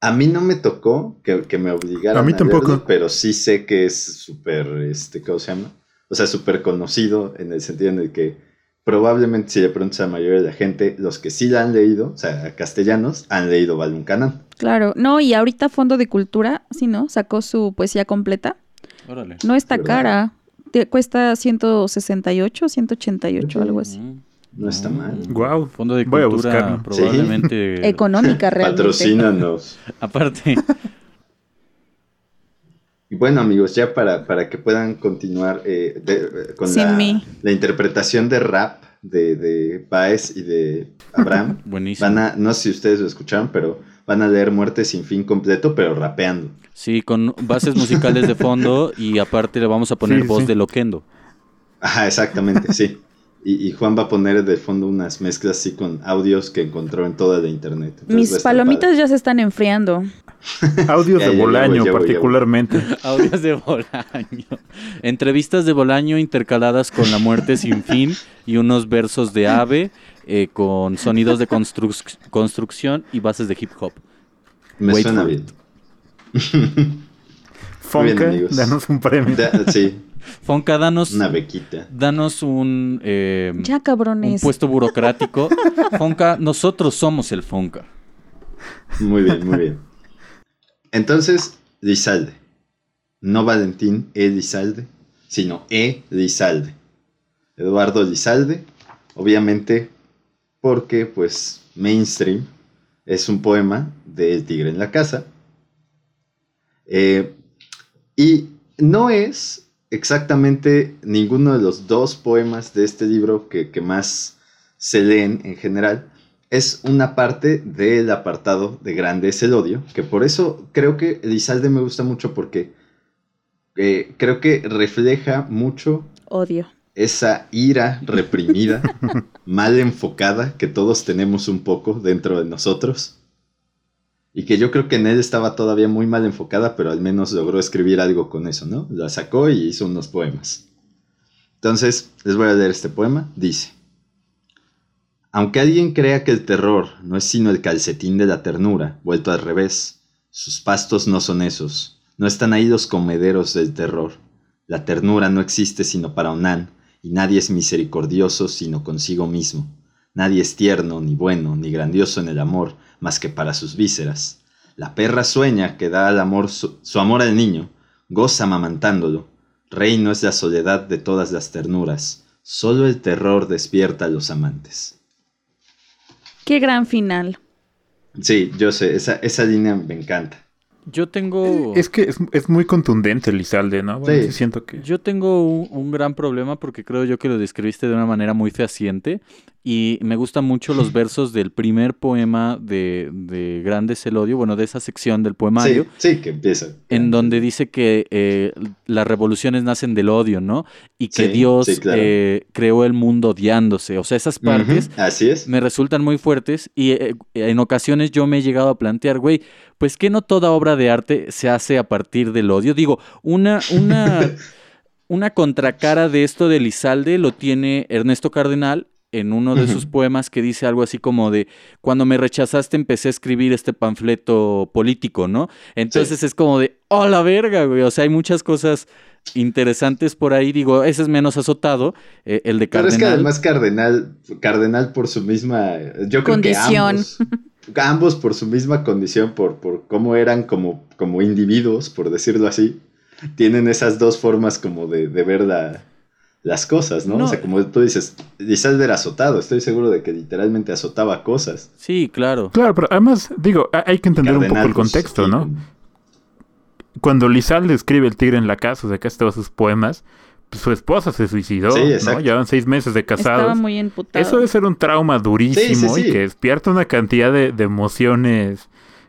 A mí no me tocó que, que me obligaran A mí tampoco. leerlo, pero sí sé que es súper, este, ¿cómo se llama? O sea, súper conocido en el sentido en el que probablemente si le preguntas a la mayoría de la gente, los que sí la han leído, o sea, castellanos, han leído Baluncanan. Claro, no, y ahorita Fondo de Cultura, sí, ¿no? Sacó su poesía completa. Órale. No está ¿Verdad? cara. Te cuesta 168, 188, algo así. Mm. No está mal. Guau. Fondo de Voy a cultura probablemente. Económica realmente. Patrocínanos. Aparte, Y bueno, amigos, ya para, para que puedan continuar eh, de- con Sin la, mí. la interpretación de rap de, de Baez y de Abraham, buenísimo. van a, no sé si ustedes lo escucharon, pero van a leer Muerte sin fin completo, pero rapeando. Sí, con bases musicales de fondo y aparte le vamos a poner Sí, voz sí. de Loquendo. Ajá, exactamente, sí. Y, y Juan va a poner de fondo unas mezclas así con audios que encontró en toda la internet. Entonces Mis palomitas ya se están enfriando. Audios Ya, de ya, Bolaño, voy, ya voy, ya voy. particularmente. Audios de Bolaño. Entrevistas de Bolaño intercaladas con la muerte sin fin y unos versos de ave eh, con sonidos de construc- construcción y bases de hip hop. Me Wait suena bien. Fonca, amigos. danos un premio. Da- sí, Fonca, danos, una bequita. danos un, eh, Ya, un cabrones. puesto burocrático. Fonca, nosotros somos el Fonca. Muy bien, muy bien. Entonces, Lizalde. No Valentín E. Lizalde, sino E. Lizalde. Eduardo Lizalde, obviamente porque, pues, mainstream es un poema de El Tigre en la Casa. Eh, y no es exactamente ninguno de los dos poemas de este libro que, que más se leen en general, es una parte del apartado de Grande es el odio, que por eso creo que Elizalde me gusta mucho porque eh, creo que refleja mucho Odio. esa ira reprimida, mal enfocada que todos tenemos un poco dentro de nosotros. Y que yo creo que en él estaba todavía muy mal enfocada, pero al menos logró escribir algo con eso, ¿no? La sacó y hizo unos poemas. Entonces, les voy a leer este poema. Dice, aunque alguien crea que el terror no es sino el calcetín de la ternura, vuelto al revés, sus pastos no son esos, no están ahí los comederos del terror. La ternura no existe sino para Onan, y nadie es misericordioso sino consigo mismo. Nadie es tierno, ni bueno, ni grandioso en el amor, más que para sus vísceras. La perra sueña que da al amor su, su amor al niño, goza amamantándolo. Reino es la soledad de todas las ternuras, solo el terror despierta a los amantes. Qué gran final. Sí, yo sé, esa, esa línea me encanta. Yo tengo... Es que es, es muy contundente Lizalde, ¿no? Bueno, Sí. sí siento que... Yo tengo un, un gran problema porque creo yo que lo describiste de una manera muy fehaciente y me gustan mucho los versos del primer poema de, de Grandes el Odio, bueno, de esa sección del poemario, Sí, sí, que empieza. en donde dice que eh, las revoluciones nacen del odio, ¿no? Y que Sí, Dios sí, claro. eh, creó el mundo odiándose. O sea, esas partes Así es. me resultan muy fuertes y eh, en ocasiones yo me he llegado a plantear, güey, pues que no toda obra de arte se hace a partir del odio. Digo, una, una, una contracara de esto de Lizalde lo tiene Ernesto Cardenal en uno de sus poemas que dice algo así como de cuando me rechazaste empecé a escribir este panfleto político, ¿no? Entonces es como de, oh la verga, güey. O sea, hay muchas cosas interesantes por ahí. Digo, ese es menos azotado, eh, el de Pero Cardenal. es que además Cardenal, Cardenal por su misma, yo creo Condición. que ambos, ambos por su misma condición, por, por cómo eran como, como individuos, por decirlo así, tienen esas dos formas como de, de ver la- las cosas, ¿no? No. O sea, como tú dices, Lizalde era azotado, estoy seguro de que literalmente azotaba cosas. Sí, claro. Claro, pero además, digo, ha- hay que entender un poco el contexto, sí, ¿no? Cuando Lizalde escribe El tigre en la casa, o sea, que todos sus poemas, pues, su esposa se suicidó, Sí, ¿no? Llevan seis meses de Estaba casados. muy emputado. Eso debe ser un trauma durísimo Sí, sí, sí. y que despierta una cantidad de, de emociones,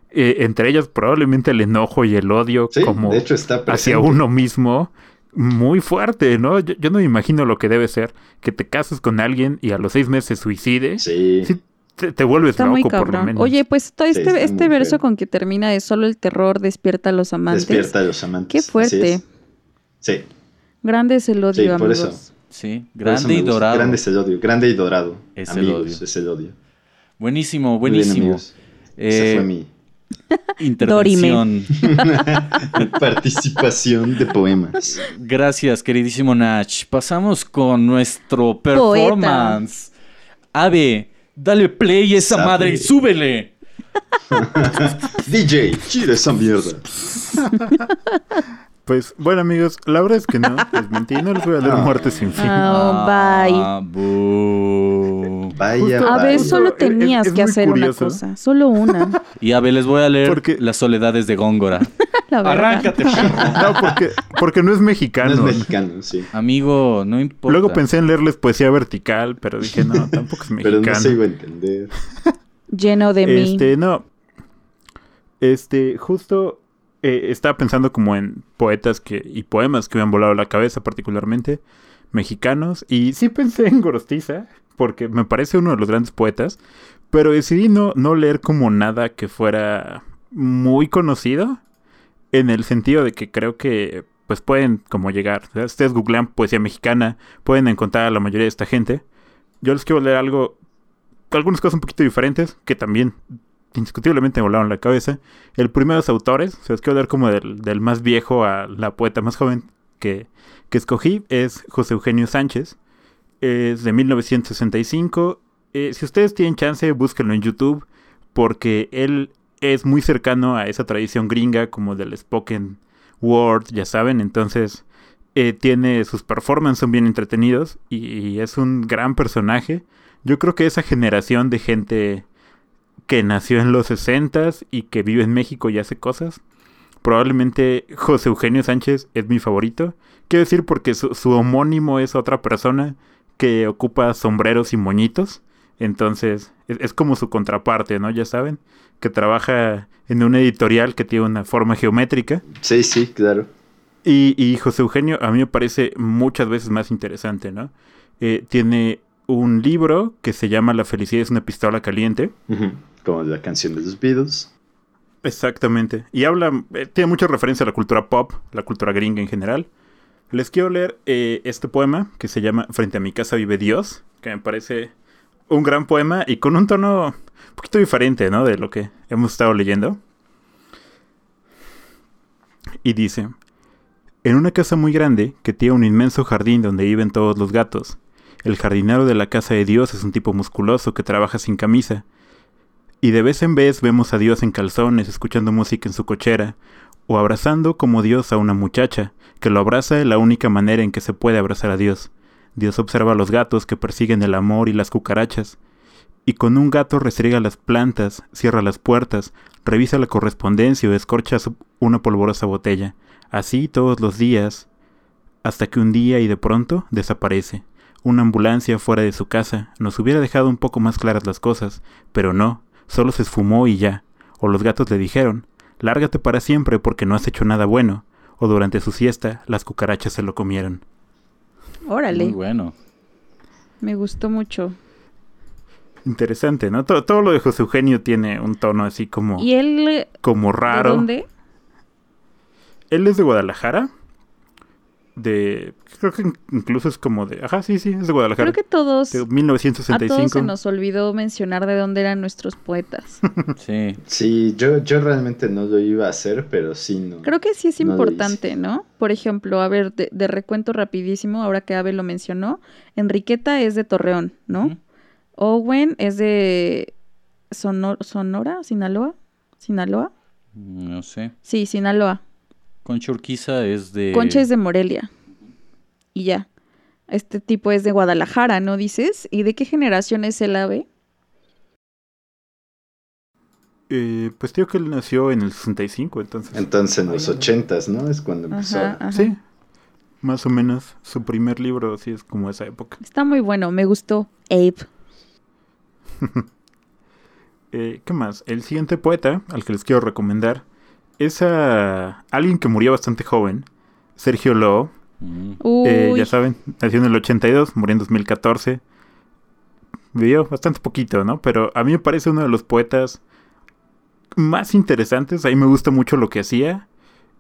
eh, entre ellas probablemente el enojo y el odio Sí, como de hecho está hacia uno mismo, muy fuerte, ¿no? Yo, yo no me imagino lo que debe ser que te cases con alguien y a los seis meses suicides. Sí, Sí, te, te vuelves Está loco muy por lo menos. Oye, pues todo este, este verso feo. con que termina de solo el terror despierta a los amantes. despierta a los amantes. Qué fuerte. es. Sí, Grande es el odio, Sí, por amigos. eso. Sí, por eso grande y gusta. dorado. Grande es el odio, grande y dorado. Es el Amigos, odio. es el odio. Buenísimo, bien, buenísimo. Ese Eh, fue mi, intervención. Participación de poemas. Gracias, queridísimo Nach. Pasamos con nuestro performance. Ave, dale play a esa Sabe. madre y súbele. DJ, gira esa mierda. Pues bueno amigos, la verdad es que no, les mentí, no les voy a leer Ah. Muerte sin fin. Ah, bye. Ah. Vaya, Justo- A ver, vaya. solo tenías es que hacer curioso. una cosa, solo una. Y a ver, les voy a leer Porque- las soledades de Góngora. La verdad. Arráncate, perro. No, porque, porque no es mexicano. No es mexicano, sí. Amigo, no importa. Luego pensé en leerles poesía vertical, pero dije, no, tampoco es Pero mexicano. no se iba a entender. Lleno de mí. Este, no. Este, justo eh, estaba pensando como en poetas que, y poemas que me han volado la cabeza, particularmente mexicanos. Y sí pensé en Gorostiza, porque me parece uno de los grandes poetas. Pero decidí no, no leer como nada que fuera muy conocido. En el sentido de que creo que pues pueden como llegar. O ustedes googlean poesía mexicana, pueden encontrar a la mayoría de esta gente. Yo les quiero leer algo algunas cosas un poquito diferentes que también indiscutiblemente me volaron la cabeza. El primero de los autores, o sea, es que hablar como del, más viejo a la poeta más joven que, que escogí, es José Eugenio Sánchez. Es de 1965. Eh, si ustedes tienen chance, búsquenlo en YouTube, porque él es muy cercano a esa tradición gringa como del spoken word, ya saben, entonces eh, tiene sus performances son bien entretenidos y es un gran personaje. Yo creo que esa generación de gente que nació en los 60 y que vive en México y hace cosas, probablemente José Eugenio Sánchez es mi favorito. Quiero decir porque su, su homónimo es otra persona que ocupa sombreros y moñitos. Entonces es, es como su contraparte, ¿no? Ya saben, que trabaja en una editorial que tiene una forma geométrica. Sí, sí, claro. Y, y José Eugenio a mí me parece muchas veces más interesante, ¿no? Eh, tiene un libro que se llama La felicidad es una pistola caliente. Ujú. Como la canción de los Beatles. Exactamente. Y habla, eh, tiene mucha referencia a la cultura pop, la cultura gringa en general. Les quiero leer eh, este poema que se llama Frente a mi casa vive Dios, que me parece un gran poema y con un tono un poquito diferente, ¿no? De lo que hemos estado leyendo. Y dice, en una casa muy grande que tiene un inmenso jardín donde viven todos los gatos, el jardinero de la casa de Dios es un tipo musculoso que trabaja sin camisa, y de vez en vez vemos a Dios en calzones escuchando música en su cochera, o abrazando como Dios a una muchacha, que lo abraza de la única manera en que se puede abrazar a Dios. Dios observa a los gatos que persiguen el amor y las cucarachas, y con un gato restriega las plantas, cierra las puertas, revisa la correspondencia o escorcha una polvorosa botella. Así todos los días, hasta que un día y de pronto desaparece. Una ambulancia fuera de su casa nos hubiera dejado un poco más claras las cosas, pero no, solo se esfumó y ya. O los gatos le dijeron, lárgate para siempre porque no has hecho nada bueno. O durante su siesta, las cucarachas se lo comieron. Órale, Muy bueno. me gustó mucho. Interesante, ¿no? Todo, todo lo de José Eugenio tiene un tono así como, ¿Y él como de raro. dónde? Él es de Guadalajara. De. Creo que in- incluso es como de. Ajá, sí, sí, es de Guadalajara. Creo que todos, De a todos 1965. se nos olvidó mencionar de dónde eran nuestros poetas. Sí. Sí, yo, yo realmente no lo iba a hacer, pero sí, no. Creo que sí es No importante, ¿no? Por ejemplo, a ver, de, de recuento rapidísimo, ahora que Abe lo mencionó, Enriqueta es de Torreón, ¿no? Owen es de Sono- Sonora, Sinaloa, Sinaloa. No sé. Sí, Sinaloa. Concha Urquiza es de. Concha es de Morelia. Y ya. Este tipo es de Guadalajara, ¿no dices? ¿Y de qué generación es el ave? Eh, pues digo que él nació en el 65, entonces. Entonces en los Ahí- ochentas, ¿no? Es cuando empezó. Ajá, ajá. Sí, más o menos. Su primer libro sí es como esa época. Está muy bueno, me gustó. Abe. Eh, ¿Qué más? El siguiente poeta al que les quiero recomendar es a alguien que murió bastante joven, Sergio Lobo. Eh, ya saben, nació en el 82, murió en 2014. Vivió bastante poquito, ¿no? Pero a mí me parece uno de los poetas más interesantes. A mí me gusta mucho lo que hacía.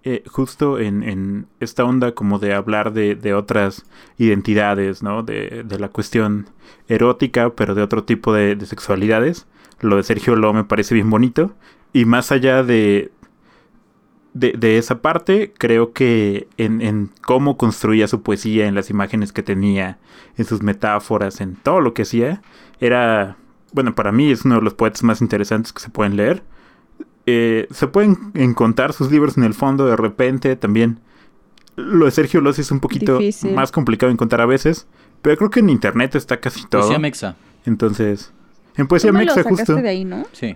eh, justo en, en esta onda como de hablar de, de otras identidades, ¿no? De, de la cuestión erótica, pero de otro tipo de, de sexualidades. lo de Sergio Lo me parece bien bonito. Y más allá de, de, de esa parte, creo que en, en, cómo construía su poesía, en las imágenes que tenía, en sus metáforas, en todo lo que hacía, era, bueno, para mí es uno de los poetas más interesantes que se pueden leer. Eh, se pueden encontrar sus libros en el fondo de repente también. Lo de Sergio Los es un poquito Difícil. más complicado de encontrar a veces, pero creo que en internet está casi todo. Poesía mexa. Entonces, en Poesía Mexa justo. de ahí, ¿no? Sí.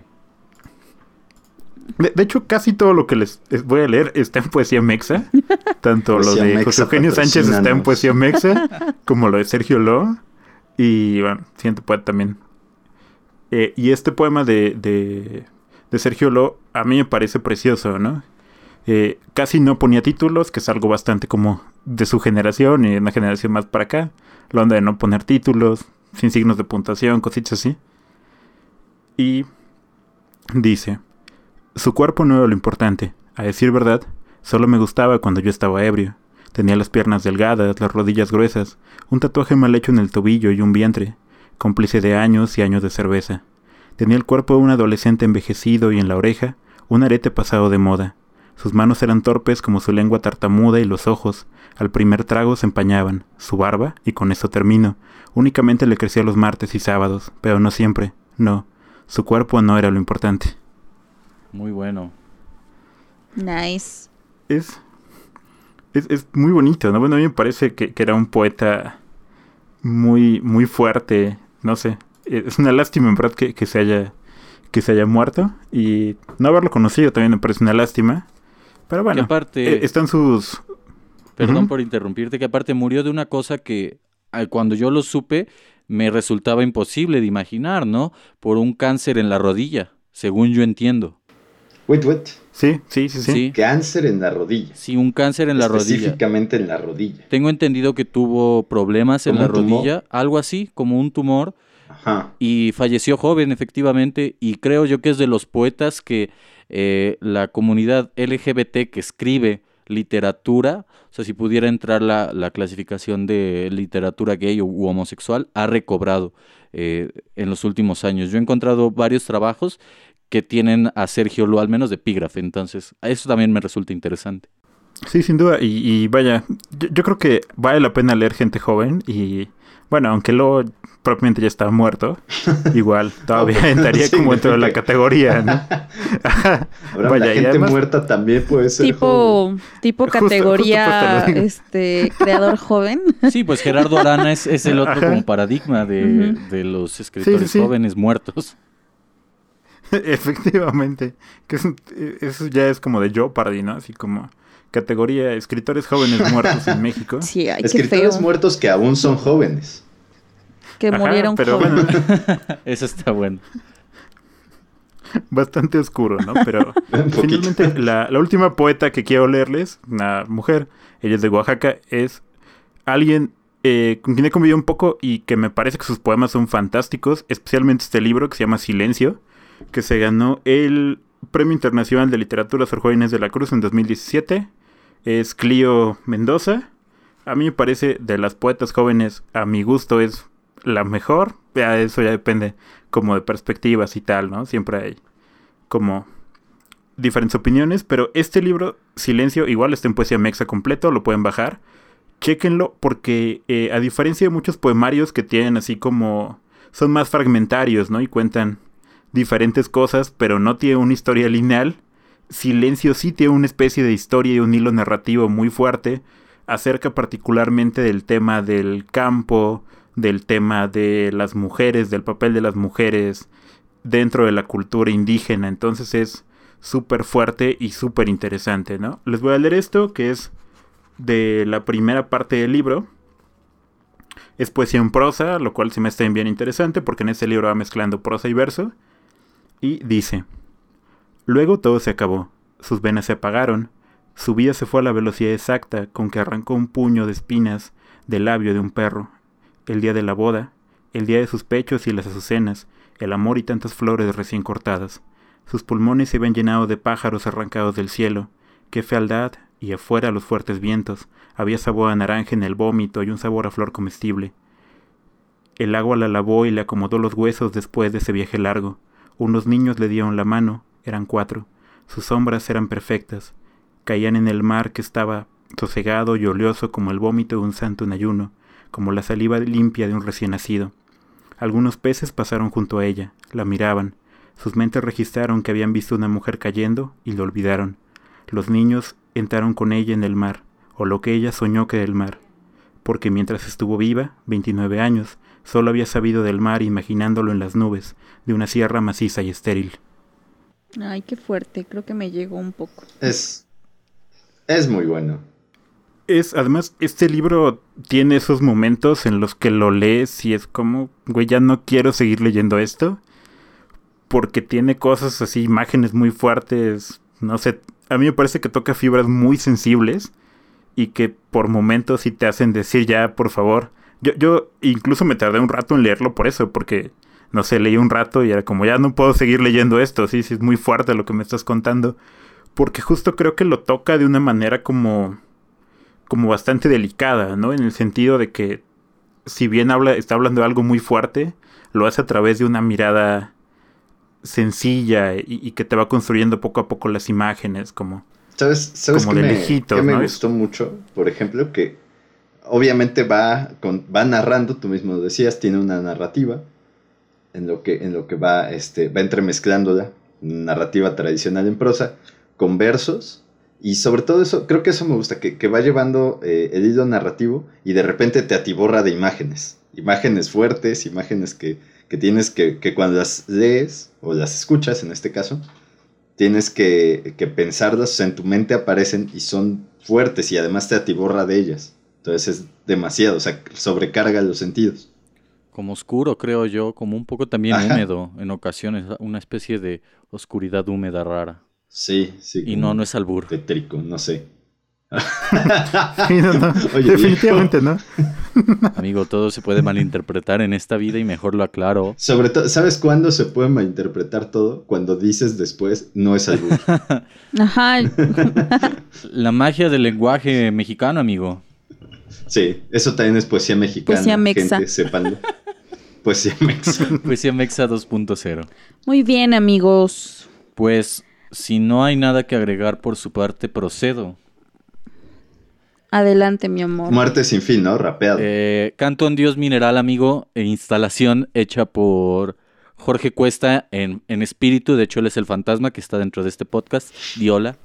De, de hecho, casi todo lo que les, voy a leer está en Poesía Mexa. Tanto lo de Mexa, José Eugenio Sánchez está en. Poesía Mexa, como lo de Sergio Lo. Y bueno, siguiente poeta también. Eh, y este poema de, de, de Sergio Lo a mí me parece precioso, ¿no? Eh, casi no ponía títulos, que es algo bastante como de su generación y una generación más para acá. La onda de no poner títulos, sin signos de puntuación, cositas así. Y dice, su cuerpo no era lo importante. A decir verdad, solo me gustaba cuando yo estaba ebrio. Tenía las piernas delgadas, las rodillas gruesas, un tatuaje mal hecho en el tobillo y un vientre, cómplice de años y años de cerveza. Tenía el cuerpo de un adolescente envejecido y en la oreja un arete pasado de moda. Sus manos eran torpes como su lengua tartamuda y los ojos, al primer trago se empañaban. Su barba, y con esto termino, únicamente le crecía los martes y sábados, pero no siempre. No, su cuerpo no era lo importante. Muy bueno. Nice. Es, es, es muy bonito, ¿no? Bueno, a mí me parece que, que era un poeta muy, muy fuerte, no sé. Es una lástima, en verdad, que, que se haya que se haya muerto y no haberlo conocido también me parece una lástima. Pero bueno, aparte- eh, están sus... Perdón por interrumpirte, que aparte murió de una cosa que cuando yo lo supe me resultaba imposible de imaginar, ¿no? Por un cáncer en la rodilla, según yo entiendo. Wait, wait. Sí, sí, sí, sí. Cáncer en la rodilla. sí, un cáncer en la rodilla. Específicamente en la rodilla. Tengo entendido que tuvo problemas en ¿Como la tumor? rodilla, algo así, como un tumor, Ajá. y falleció joven, efectivamente, y creo yo que es de los poetas que eh, la comunidad LGBT que escribe literatura, o sea, si pudiera entrar la, la clasificación de literatura gay u, u homosexual, ha recobrado eh, en los últimos años. Yo he encontrado varios trabajos que tienen a Sergio Lo, al menos de epígrafe, entonces eso también me resulta interesante. Sí, sin duda. Y, y vaya, yo, yo creo que vale la pena leer gente joven y bueno, aunque lo propiamente ya está muerto, igual todavía entraría como dentro de la categoría, ¿no? Ahora Vaya, la gente además- muerta también puede ser joven. Tipo, tipo Justo- justo categoría, este, creador joven. Sí, pues Gerardo Arana es, es el otro Ajá. como paradigma de, de los escritores sí. jóvenes muertos. Efectivamente. Que es un- eso ya es como de Jeopardy, ¿no? Así como categoría escritores jóvenes muertos en México. Sí, ay, feo. Escritores muertos que aún son jóvenes. Que Ajá, murieron pero jóvenes. bueno, Eso está bueno. bastante oscuro, ¿no? Pero finalmente la, la última poeta que quiero leerles, una mujer, ella es de Oaxaca, es alguien eh, con quien he convivido un poco y que me parece que sus poemas son fantásticos, especialmente este libro que se llama Silencio, que se ganó el Premio Internacional de Literatura Sor Inés de la Cruz en 2017. Es Clio Mendoza. A mí me parece de las poetas jóvenes, a mi gusto es la mejor. Ya eso ya depende como de perspectivas y tal, ¿no? Siempre hay como diferentes opiniones, pero este libro, Silencio, igual está en Poesía Mexa completo, lo pueden bajar. Chéquenlo porque eh, a diferencia de muchos poemarios que tienen así como... son más fragmentarios, ¿no? Y cuentan diferentes cosas, pero no tiene una historia lineal. Silencio sí tiene una especie de historia y un hilo narrativo muy fuerte acerca particularmente del tema del campo, del tema de las mujeres, del papel de las mujeres dentro de la cultura indígena. Entonces es súper fuerte y súper interesante, ¿no? Les voy a leer esto, que es de la primera parte del libro. Es poesía en prosa, lo cual se me está bien interesante porque en este libro va mezclando prosa y verso. Y dice, luego todo se acabó, sus venas se apagaron, su vida se fue a la velocidad exacta con que arrancó un puño de espinas del labio de un perro. El día de la boda, el día de sus pechos y las azucenas, el amor y tantas flores recién cortadas. Sus pulmones se habían llenado de pájaros arrancados del cielo. Qué fealdad, y afuera los fuertes vientos. Había sabor a naranja en el vómito y un sabor a flor comestible. El agua la lavó y le acomodó los huesos después de ese viaje largo. Unos niños le dieron la mano, eran cuatro. Sus sombras eran perfectas. Caían en el mar que estaba sosegado y oleoso como el vómito de un santo en ayuno, como la saliva limpia de un recién nacido. Algunos peces pasaron junto a ella, la miraban. Sus mentes registraron que habían visto una mujer cayendo y lo olvidaron. Los niños entraron con ella en el mar, o lo que ella soñó que era el mar, porque mientras estuvo viva, 29 años, solo había sabido del mar imaginándolo en las nubes, de una sierra maciza y estéril. Ay, qué fuerte, creo que me llegó un poco. Es, es muy bueno. Es, además, este libro tiene esos momentos en los que lo lees y es como, güey, ya no quiero seguir leyendo esto. Porque tiene cosas así, imágenes muy fuertes. No sé, a mí me parece que toca fibras muy sensibles y que por momentos sí te hacen decir ya, por favor. Yo, yo incluso me tardé un rato en leerlo por eso, porque, no sé, leí un rato y era como, ya no puedo seguir leyendo esto, sí, sí, es muy fuerte lo que me estás contando. Porque justo creo que lo toca de una manera como, como bastante delicada, ¿no? En el sentido de que, si bien habla, está hablando de algo muy fuerte, lo hace a través de una mirada sencilla y, y que te va construyendo poco a poco las imágenes, como... ¿Sabes, sabes Como qué de me, lejitos, qué me ¿no? gustó mucho? Por ejemplo, que obviamente va, con, va narrando, tú mismo lo decías, tiene una narrativa en lo que, en lo que va, este, va entremezclándola, narrativa tradicional en prosa, con versos, y sobre todo eso, creo que eso me gusta, que, que va llevando eh, el hilo narrativo y de repente te atiborra de imágenes, imágenes fuertes, imágenes que, que tienes que, que cuando las lees o las escuchas en este caso, tienes que, que pensarlas, o sea, en tu mente aparecen y son fuertes y además te atiborra de ellas. Entonces es demasiado, o sea, sobrecarga los sentidos. Como oscuro, creo yo, como un poco también Ajá. húmedo en ocasiones, una especie de oscuridad húmeda rara. Sí, sí. Y no, no es albur. Tétrico, no sé. Sí, no, no, Oye, definitivamente viejo. no. Amigo, todo se puede malinterpretar en esta vida y mejor lo aclaro. Sobre todo, ¿sabes cuándo se puede malinterpretar todo? Cuando dices después, no es albur. Ajá, La magia del lenguaje mexicano, amigo. Sí, eso también es poesía mexicana. Poesía mexa. Gente, sépanlo. Poesía mexa. Poesía Mexa 2.0. muy bien, amigos. Pues, si no hay nada que agregar por su parte, procedo. Adelante, mi amor. Muerte sin fin, ¿no? Rapeado. Eh, Canto en Dios Mineral, amigo, e instalación hecha por Jorge Cuesta en, en espíritu. De hecho, él es el fantasma que está dentro de este podcast. Viola.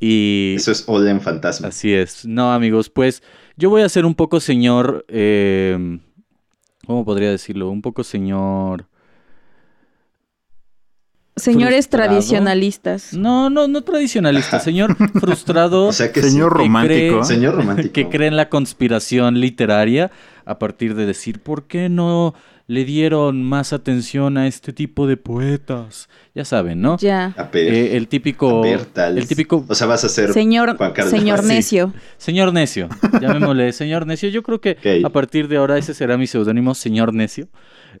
Y Eso es Ola en fantasma. así es. No, amigos, pues yo voy a ser un poco señor. eh, ¿Cómo podría decirlo? Un poco señor. Señores frustrado. tradicionalistas. No, no, no tradicionalista. Señor frustrado. O sea que Señor sí. romántico. cree- Señor romántico. que cree en la conspiración literaria a partir de decir, ¿por qué no le dieron más atención a este tipo de poetas? Ya saben, ¿no? Ya. A Eh, el típico, a el típico O sea, vas a ser Señor, Juan Carlos. señor necio. señor necio, llamémosle señor necio. Yo creo que a partir de ahora ese será mi seudónimo, señor necio.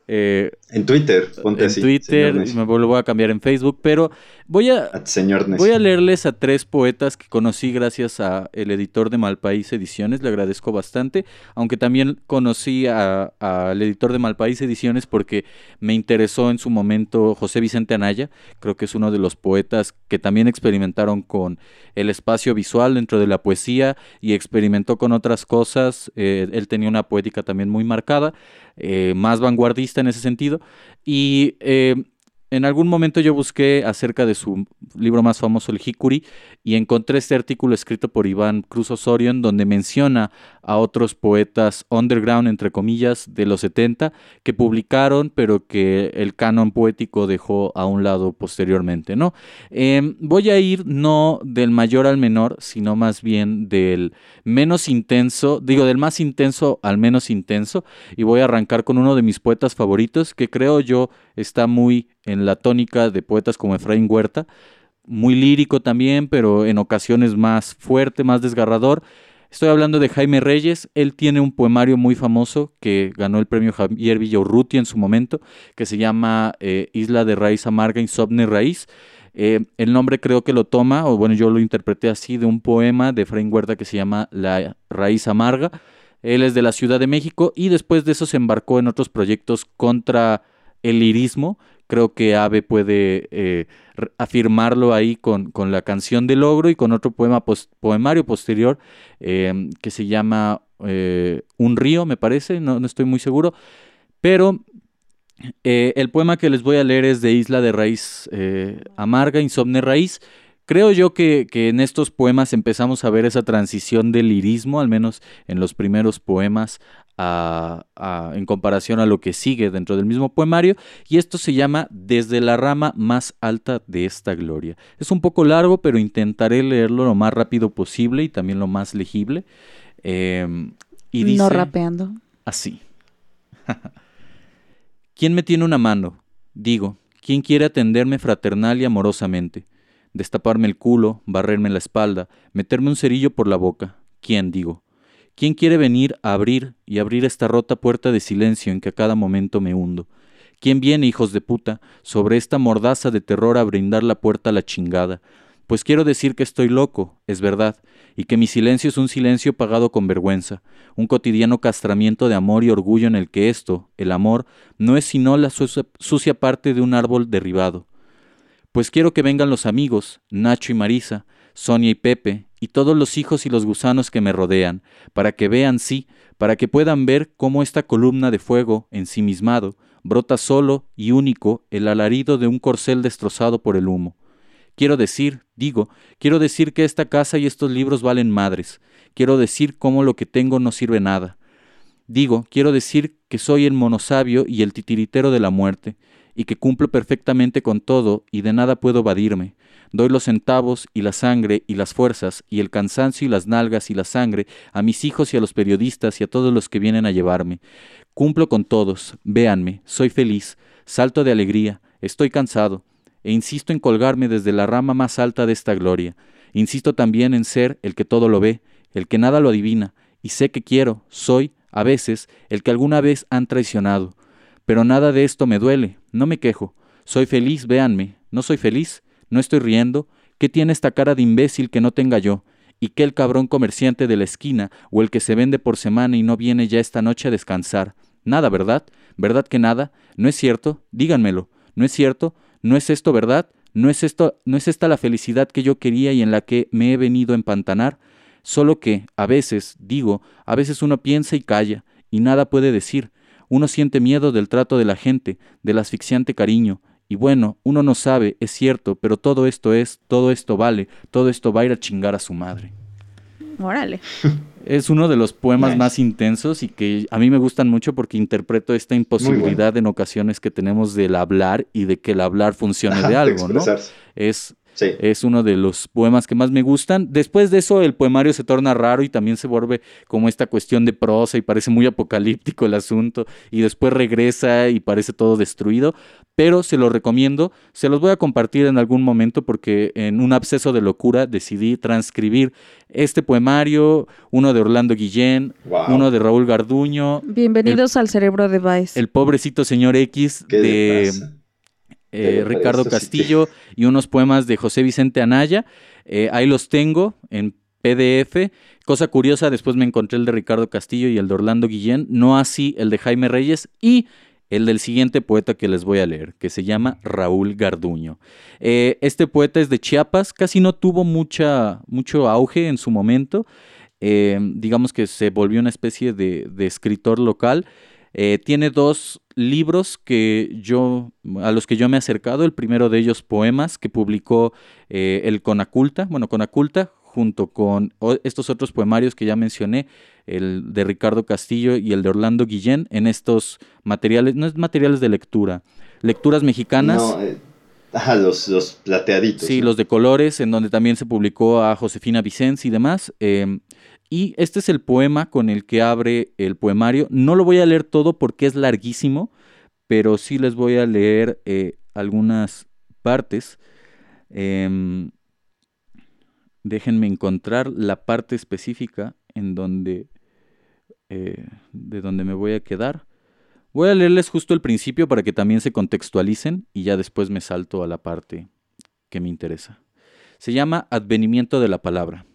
Eh, En Twitter, ponte en así. Twitter, me lo voy a cambiar en Facebook, pero voy a, Señor. Voy a leerles a tres poetas que conocí gracias a el editor de Malpaís Ediciones, le agradezco bastante, aunque también conocí a- al editor de Malpaís Ediciones porque me interesó en su momento José Vicente Anaya, creo que es uno de los poetas que también experimentaron con el espacio visual dentro de la poesía y experimentó con otras cosas, eh, él tenía una poética también muy marcada, eh, más vanguardista en ese sentido, y... eh, en algún momento yo busqué acerca de su libro más famoso, El Hikuri, y encontré este artículo escrito por Iván Cruz Osorio, en donde menciona a otros poetas underground, entre comillas, de los 70, que publicaron, pero que el canon poético dejó a un lado posteriormente, ¿no? Eh, voy a ir no del mayor al menor, sino más bien del menos intenso, digo, del más intenso al menos intenso, y voy a arrancar con uno de mis poetas favoritos, que creo yo está muy en la tónica de poetas como Efraín Huerta, muy lírico también, pero en ocasiones más fuerte, más desgarrador. Estoy hablando de Jaime Reyes, él tiene un poemario muy famoso que ganó el premio Javier Villaurruti en su momento, que se llama eh, Isla de Raíz Amarga, Insomne Raíz. Eh, el nombre creo que lo toma, o bueno, yo lo interpreté así, de un poema de Efraín Huerta que se llama La Raíz Amarga. Él es de la Ciudad de México y después de eso se embarcó en otros proyectos contra el lirismo. Creo que Ave puede eh, afirmarlo ahí con, con, la canción de Logro y con otro poema poemario posterior em, que se llama eh, Un río, me parece, no, no estoy muy seguro. Pero eh, el poema que les voy a leer es de Isla de Raíz Amarga, Insomne Raíz. Creo yo que, en estos poemas empezamos a ver esa transición del lirismo, al menos en los primeros poemas, en comparación a lo que sigue dentro del mismo poemario, y esto se llama Desde la rama más alta de esta gloria. Es un poco largo, pero intentaré leerlo lo más rápido posible y también lo más legible. Em, y dice, no rapeando. Así. ¿Quién me tiene una mano? Digo, ¿quién quiere atenderme fraternal y amorosamente? destaparme el culo, barrerme la espalda, meterme un cerillo por la boca. ¿Quién, digo? ¿Quién quiere venir a abrir y abrir esta rota puerta de silencio en que a cada momento me hundo? ¿Quién viene, hijos de puta, sobre esta mordaza de terror a brindar la puerta a la chingada? Pues quiero decir que estoy loco, es verdad, y que mi silencio es un silencio pagado con vergüenza, un cotidiano castramiento de amor y orgullo en el que esto, el amor, no es sino la sucia parte de un árbol derribado, pues quiero que vengan los amigos, Nacho y Marisa, Sonia y Pepe, y todos los hijos y los gusanos que me rodean, para que vean, sí, para que puedan ver cómo esta columna de fuego, ensimismado, brota solo y único el alarido de un corcel destrozado por el humo. Quiero decir, digo, quiero decir que esta casa y estos libros valen madres. Quiero decir cómo lo que tengo no sirve nada. Digo, quiero decir que soy el monosabio y el titiritero de la muerte, y que cumplo perfectamente con todo y de nada puedo evadirme. Doy los centavos y la sangre y las fuerzas y el cansancio y las nalgas y la sangre a mis hijos y a los periodistas y a todos los que vienen a llevarme. Cumplo con todos, véanme, soy feliz, salto de alegría, estoy cansado, e insisto en colgarme desde la rama más alta de esta gloria. Insisto también en ser el que todo lo ve, el que nada lo adivina, y sé que quiero, soy, a veces, el que alguna vez han traicionado, pero nada de esto me duele, no me quejo. Soy feliz, véanme. ¿No soy feliz? ¿No estoy riendo? ¿Qué tiene esta cara de imbécil que no tenga yo? ¿Y qué el cabrón comerciante de la esquina o el que se vende por semana y no viene ya esta noche a descansar? Nada, ¿verdad? ¿Verdad que nada? ¿No es cierto? Díganmelo. ¿No es cierto? ¿No es esto verdad? ¿No es esto no es esta la felicidad que yo quería y en la que me he venido a empantanar? Solo que, a veces, digo, a veces uno piensa y calla, y nada puede decir, uno siente miedo del trato de la gente, del asfixiante cariño, y bueno, uno no sabe, es cierto, pero todo esto es, todo esto vale, todo esto va a ir a chingar a su madre. Órale. Es uno de los poemas más intensos y que a mí me gustan mucho porque interpreto esta imposibilidad en ocasiones que tenemos del hablar y de que el hablar funcione de algo, ¿no? Es es uno de los poemas que más me gustan. Después de eso, el poemario se torna raro y también se vuelve como esta cuestión de prosa y parece muy apocalíptico el asunto. Y después regresa y parece todo destruido. Pero se lo recomiendo. Se los voy a compartir en algún momento porque en un absceso de locura decidí transcribir este poemario, uno de Orlando Guillén, uno de Raúl Garduño. Bienvenidos al cerebro de Baez. El pobrecito señor X de eh, Ricardo Castillo y unos poemas de José Vicente Anaya. Eh, ahí los tengo en PDF. Cosa curiosa, después me encontré el de Ricardo Castillo y el de Orlando Guillén, no así el de Jaime Reyes y el del siguiente poeta que les voy a leer, que se llama Raúl Garduño. Eh, este poeta es de Chiapas, casi no tuvo mucha, mucho auge en su momento. digamos que se volvió una especie de, de escritor local. Tiene dos libros que yo, a los que yo me he acercado. El primero de ellos, poemas, que publicó eh, el Conaculta, bueno, Conaculta, junto con estos otros poemarios que ya mencioné, el de Ricardo Castillo y el de Orlando Guillén, en estos materiales, no es materiales de lectura, lecturas mexicanas. No, eh, los, los, plateaditos. Sí, los de colores, en donde también se publicó a Josefina Vicens y demás. Eh, y este es el poema con el que abre el poemario. No lo voy a leer todo porque es larguísimo, pero sí les voy a leer eh, algunas partes. Em, déjenme encontrar la parte específica en donde eh, de donde me voy a quedar. Voy a leerles justo el principio para que también se contextualicen y ya después me salto a la parte que me interesa. Se llama Advenimiento de la Palabra.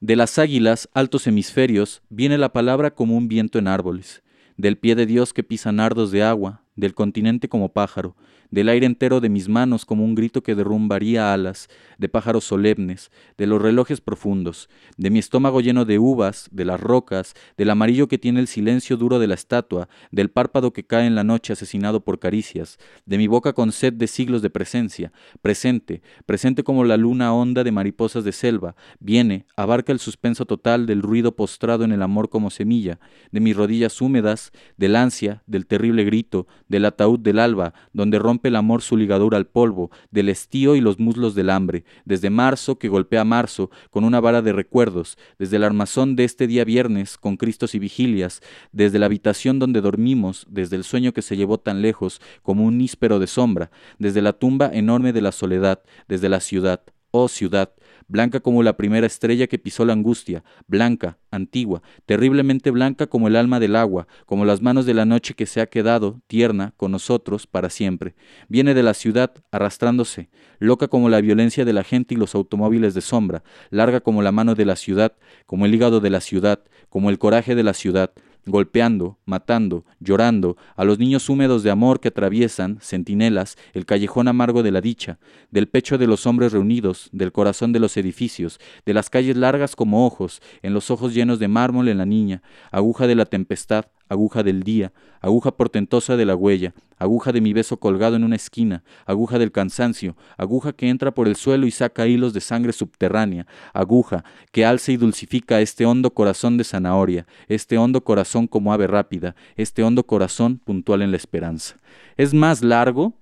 De las águilas, altos hemisferios, viene la palabra como un viento en árboles, del pie de Dios que pisa nardos de agua, del continente como pájaro, del aire entero de mis manos como un grito que derrumbaría alas, de pájaros solemnes, de los relojes profundos, de mi estómago lleno de uvas, de las rocas, del amarillo que tiene el silencio duro de la estatua, del párpado que cae en la noche asesinado por caricias, de mi boca con sed de siglos de presencia, presente, presente como la luna honda de mariposas de selva, viene, abarca el suspenso total del ruido postrado en el amor como semilla, de mis rodillas húmedas, del ansia, del terrible grito, del ataúd del alba, donde rompe el amor su ligadura al polvo, del estío y los muslos del hambre, desde marzo que golpea marzo con una vara de recuerdos, desde el armazón de este día viernes con Cristos y vigilias, desde la habitación donde dormimos, desde el sueño que se llevó tan lejos como un níspero de sombra, desde la tumba enorme de la soledad, desde la ciudad, oh ciudad, blanca como la primera estrella que pisó la angustia, blanca, antigua, terriblemente blanca como el alma del agua, como las manos de la noche que se ha quedado, tierna, con nosotros para siempre. Viene de la ciudad, arrastrándose, loca como la violencia de la gente y los automóviles de sombra, larga como la mano de la ciudad, como el hígado de la ciudad, como el coraje de la ciudad, golpeando, matando, llorando, a los niños húmedos de amor que atraviesan, centinelas, el callejón amargo de la dicha, del pecho de los hombres reunidos, del corazón de los edificios, de las calles largas como ojos, en los ojos llenos de mármol en la niña, aguja de la tempestad, aguja del día, aguja portentosa de la huella, aguja de mi beso colgado en una esquina, aguja del cansancio, aguja que entra por el suelo y saca hilos de sangre subterránea, aguja que alza y dulcifica este hondo corazón de zanahoria, este hondo corazón como ave rápida, este hondo corazón puntual en la esperanza. Es más largo,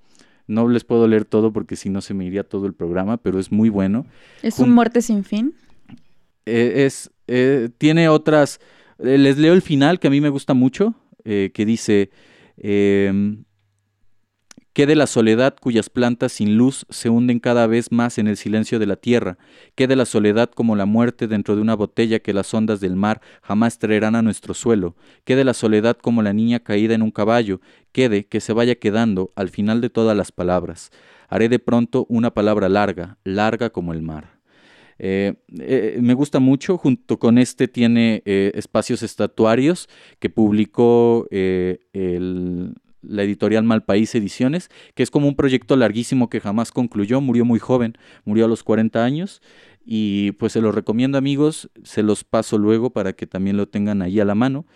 no les puedo leer todo porque si no se me iría todo el programa, pero es muy bueno. ¿Es un muerte sin fin? Eh, es, eh, tiene otras les leo el final que a mí me gusta mucho, eh, que dice, eh, que de la soledad cuyas plantas sin luz se hunden cada vez más en el silencio de la tierra, que de la soledad como la muerte dentro de una botella que las ondas del mar jamás traerán a nuestro suelo, que de la soledad como la niña caída en un caballo, quede que se vaya quedando al final de todas las palabras. Haré de pronto una palabra larga, larga como el mar. Eh, eh, me gusta mucho, junto con este tiene eh, espacios estatuarios que publicó la editorial Malpaís Ediciones, que es como un proyecto larguísimo que jamás concluyó, murió muy joven, murió a los 40 años y pues se los recomiendo amigos, se los paso luego para que también lo tengan ahí a la mano.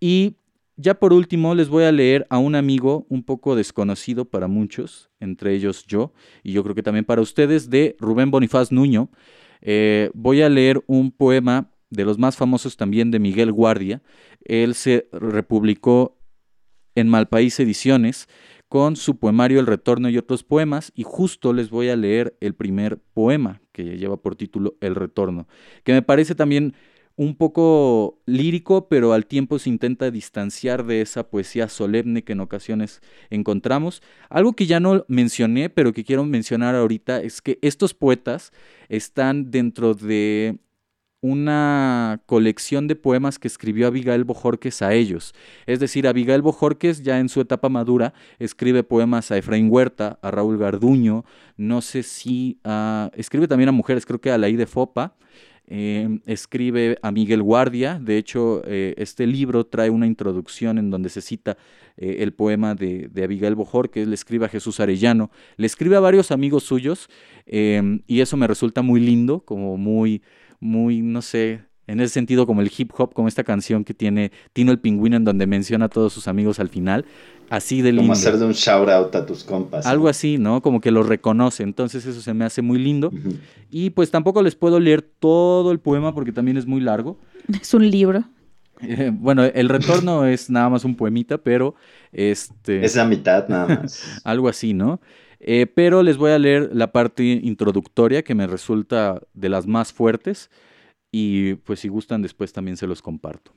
Y ya por último les voy a leer a un amigo un poco desconocido para muchos, entre ellos yo, y yo creo que también para ustedes, de Rubén Bonifaz Nuño. Eh, voy a leer un poema de los más famosos también de Miguel Guardia. Él se republicó en Malpaís Ediciones con su poemario El Retorno y otros poemas y justo les voy a leer el primer poema que lleva por título El Retorno, que me parece también un poco lírico, pero al tiempo se intenta distanciar de esa poesía solemne que en ocasiones encontramos. Algo que ya no mencioné, pero que quiero mencionar ahorita, es que estos poetas están dentro de una colección de poemas que escribió Abigail Bojorques a ellos. Es decir, Abigail Bojorques ya en su etapa madura escribe poemas a Efraín Huerta, a Raúl Garduño, no sé si escribe también a mujeres, creo que a la I de Fopa, Em, escribe a Miguel Guardia, de hecho eh, este libro trae una introducción en donde se cita eh, el poema de, Abigail Bojor, que le escribe a Jesús Arellano, le escribe a varios amigos suyos em, y eso me resulta muy lindo, como muy, muy, no sé, en ese sentido como el hip hop, como esta canción que tiene Tino el Pingüino en donde menciona a todos sus amigos al final, así de lindo. Como hacerle un shout out a tus compas. Algo así, ¿no? Como que los reconoce, entonces eso se me hace muy lindo. Y pues tampoco les puedo leer todo el poema porque también es muy largo. Es un libro. Eh, bueno, el retorno es nada más un poemita, pero este... Es la mitad nada más. algo así, ¿no? Eh, pero les voy a leer la parte introductoria que me resulta de las más fuertes y pues si gustan después también se los comparto.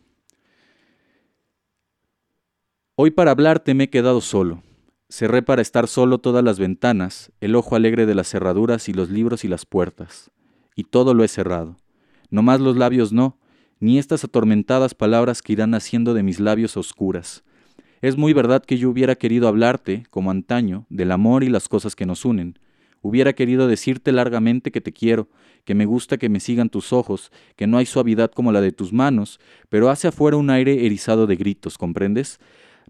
Hoy para hablarte me he quedado solo. Cerré para estar solo todas las ventanas, el ojo alegre de las cerraduras y los libros y las puertas. Y todo lo he cerrado. No más los labios no, ni estas atormentadas palabras que irán haciendo de mis labios oscuras. Es muy verdad que yo hubiera querido hablarte, como antaño, del amor y las cosas que nos unen. Hubiera querido decirte largamente que te quiero, que me gusta que me sigan tus ojos, que no hay suavidad como la de tus manos, pero hace afuera un aire erizado de gritos, ¿comprendes?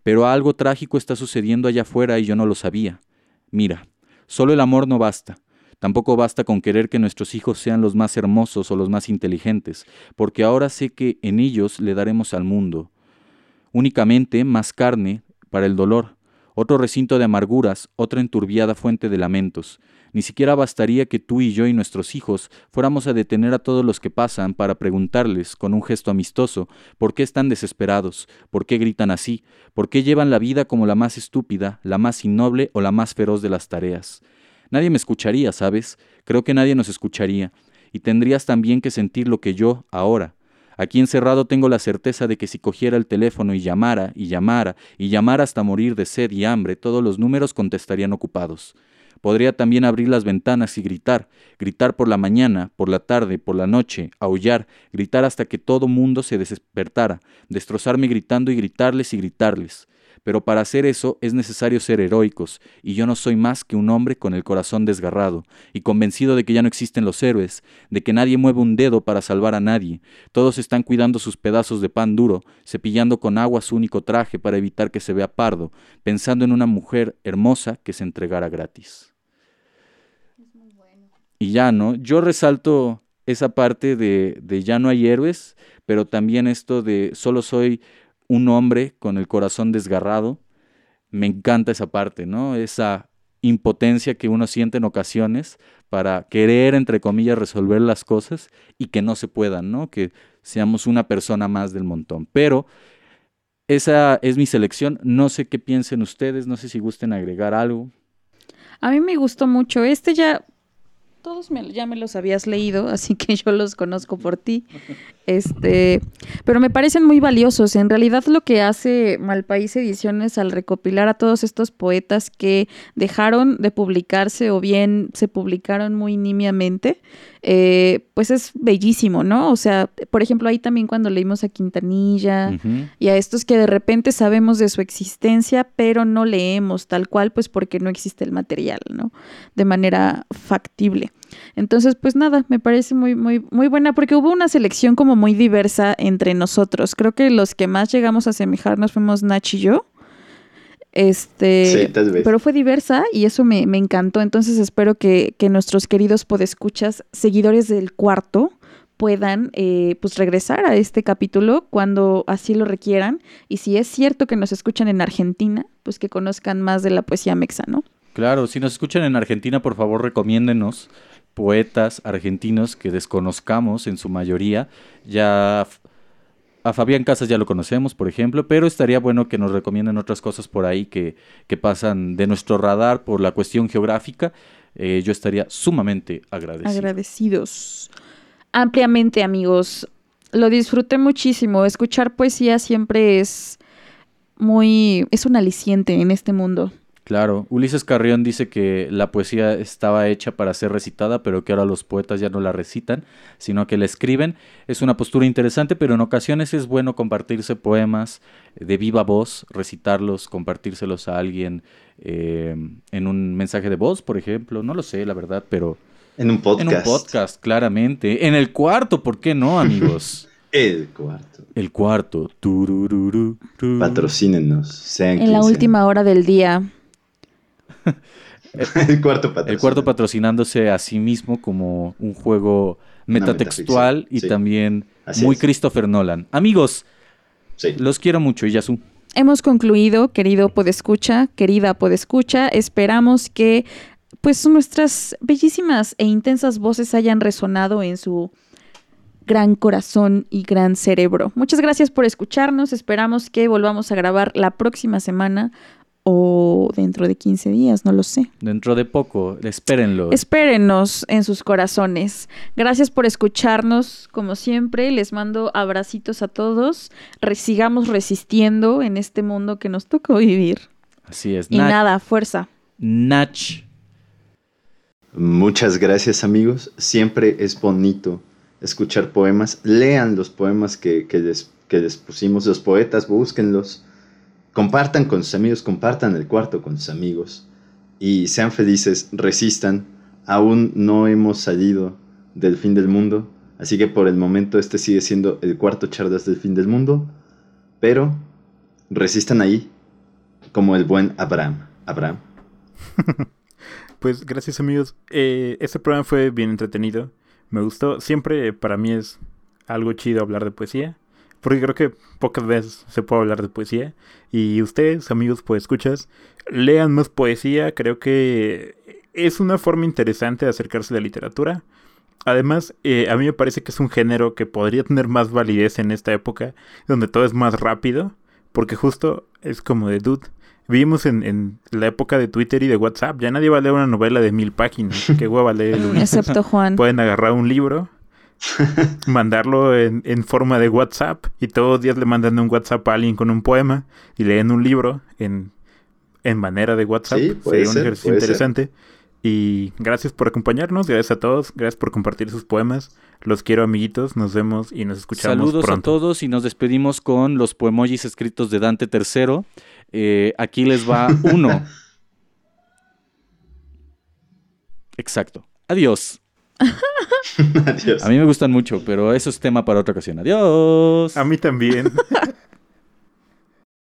Pero algo trágico está sucediendo allá afuera y yo no lo sabía. Mira, solo el amor no basta. Tampoco basta con querer que nuestros hijos sean los más hermosos o los más inteligentes, porque ahora sé que en ellos le daremos al mundo únicamente más carne para el dolor, otro recinto de amarguras, otra enturbiada fuente de lamentos. Ni siquiera bastaría que tú y yo y nuestros hijos fuéramos a detener a todos los que pasan para preguntarles, con un gesto amistoso, por qué están desesperados, por qué gritan así, por qué llevan la vida como la más estúpida, la más innoble o la más feroz de las tareas. Nadie me escucharía, ¿sabes? Creo que nadie nos escucharía. Y tendrías también que sentir lo que yo, ahora. Aquí encerrado tengo la certeza de que si cogiera el teléfono y llamara, y llamara, y llamara hasta morir de sed y hambre, todos los números contestarían ocupados. Podría también abrir las ventanas y gritar, gritar por la mañana, por la tarde, por la noche, aullar, gritar hasta que todo mundo se despertara, destrozarme gritando y gritarles y gritarles. Pero para hacer eso es necesario ser heroicos, y yo no soy más que un hombre con el corazón desgarrado, y convencido de que ya no existen los héroes, de que nadie mueve un dedo para salvar a nadie. Todos están cuidando sus pedazos de pan duro, cepillando con agua su único traje para evitar que se vea pardo, pensando en una mujer hermosa que se entregara gratis. Y ya, ¿no? Yo resalto esa parte de, de ya no hay héroes, pero también esto de solo soy un hombre con el corazón desgarrado. Me encanta esa parte, ¿no? Esa impotencia que uno siente en ocasiones para querer, entre comillas, resolver las cosas y que no se puedan, ¿no? Que seamos una persona más del montón. Pero esa es mi selección. No sé qué piensen ustedes, no sé si gusten agregar algo. A mí me gustó mucho. Este ya todos ya me los habías leído, así que yo los conozco por ti. Este, pero me parecen muy valiosos. En realidad lo que hace Malpaís Ediciones al recopilar a todos estos poetas que dejaron de publicarse o bien se publicaron muy nimiamente, eh, pues es bellísimo, ¿no? O sea, por ejemplo, ahí también cuando leímos a Quintanilla y a estos que de repente sabemos de su existencia, pero no leemos tal cual, pues porque no existe el material, ¿no? De manera factible. Entonces, pues nada, me parece muy, muy, muy buena porque hubo una selección como muy diversa entre nosotros. Creo que los que más llegamos a asemejarnos fuimos Nach y yo. Este, pero fue diversa y eso me, encantó. Entonces espero que, nuestros queridos podescuchas, seguidores del cuarto, puedan eh, pues regresar a este capítulo cuando así lo requieran. Y si es cierto que nos escuchan en Argentina, pues que conozcan más de la poesía mexa, ¿no? Claro, si nos escuchan en Argentina, por favor recomiéndenos poetas argentinos que desconozcamos en su mayoría. Ya a Fabián Casas ya lo conocemos, por ejemplo, pero estaría bueno que nos recomienden otras cosas por ahí que, pasan de nuestro radar por la cuestión geográfica. Eh, yo estaría sumamente agradecido. Agradecidos. Ampliamente, amigos. Lo disfruté muchísimo. Escuchar poesía siempre es muy... es un aliciente en este mundo. Claro, Ulises Carrión dice que la poesía estaba hecha para ser recitada, pero que ahora los poetas ya no la recitan, sino que la escriben. Es una postura interesante, pero en ocasiones es bueno compartirse poemas de viva voz, recitarlos, compartírselos a alguien eh, en un mensaje de voz, por ejemplo. No lo sé, la verdad, pero... En un podcast. En un podcast, claramente. En el cuarto, ¿por qué no, amigos? el cuarto. El cuarto. Patrocínenos. Sean en la última hora del día el, cuarto el cuarto patrocinándose a sí mismo como un juego metatextual y también muy Christopher Nolan. Amigos, los quiero mucho, Yasu. Hemos concluido, querido podescucha, querida podescucha. Esperamos que pues nuestras bellísimas e intensas voces hayan resonado en su gran corazón y gran cerebro. Muchas gracias por escucharnos. Esperamos que volvamos a grabar la próxima semana o dentro de 15 días, no lo sé. Dentro de poco, espérenlo. Espérenos en sus corazones. Gracias por escucharnos, como siempre. Les mando abracitos a todos. sigamos resistiendo en este mundo que nos tocó vivir. Así es. Y nada, fuerza. Nach. Muchas gracias, amigos. Siempre es bonito escuchar poemas. Lean los poemas que, que, les, que les pusimos, los poetas, búsquenlos Compartan con sus amigos, compartan el cuarto con sus amigos y sean felices, resistan, aún no hemos salido del fin del mundo. Así que por el momento este sigue siendo el cuarto charlas del fin del mundo. Pero resistan ahí como el buen Abraham. Abraham. Pues gracias amigos. Eh, este programa fue bien entretenido. Me gustó. Siempre para mí es algo chido hablar de poesía. Porque creo que pocas veces se puede hablar de poesía. Y ustedes, amigos, pues escuchas, lean más poesía. Creo que es una forma interesante de acercarse a la literatura. Además, eh, a mí me parece que es un género que podría tener más validez en esta época, donde todo es más rápido, porque justo es como de dude. Vivimos en, en la época de Twitter y de WhatsApp, ya nadie va a leer una novela de mil páginas, qué hueva leer. Excepto Juan. Pueden agarrar un libro, mandarlo en, en forma de WhatsApp, y todos los días le mandan un WhatsApp a alguien con un poema, y leen un libro en, en manera de WhatsApp. Sí, puede Sería un ejercicio puede ser. interesante. Y gracias por acompañarnos, gracias a todos, gracias por compartir sus poemas. Los quiero amiguitos, nos vemos y nos escuchamos Saludos pronto. a todos y nos despedimos con los poemojis escritos de Dante III. Eh, aquí les va uno. Exacto. Adiós. Adiós. A mí me gustan mucho, pero eso es tema para otra ocasión. Adiós. A mí también.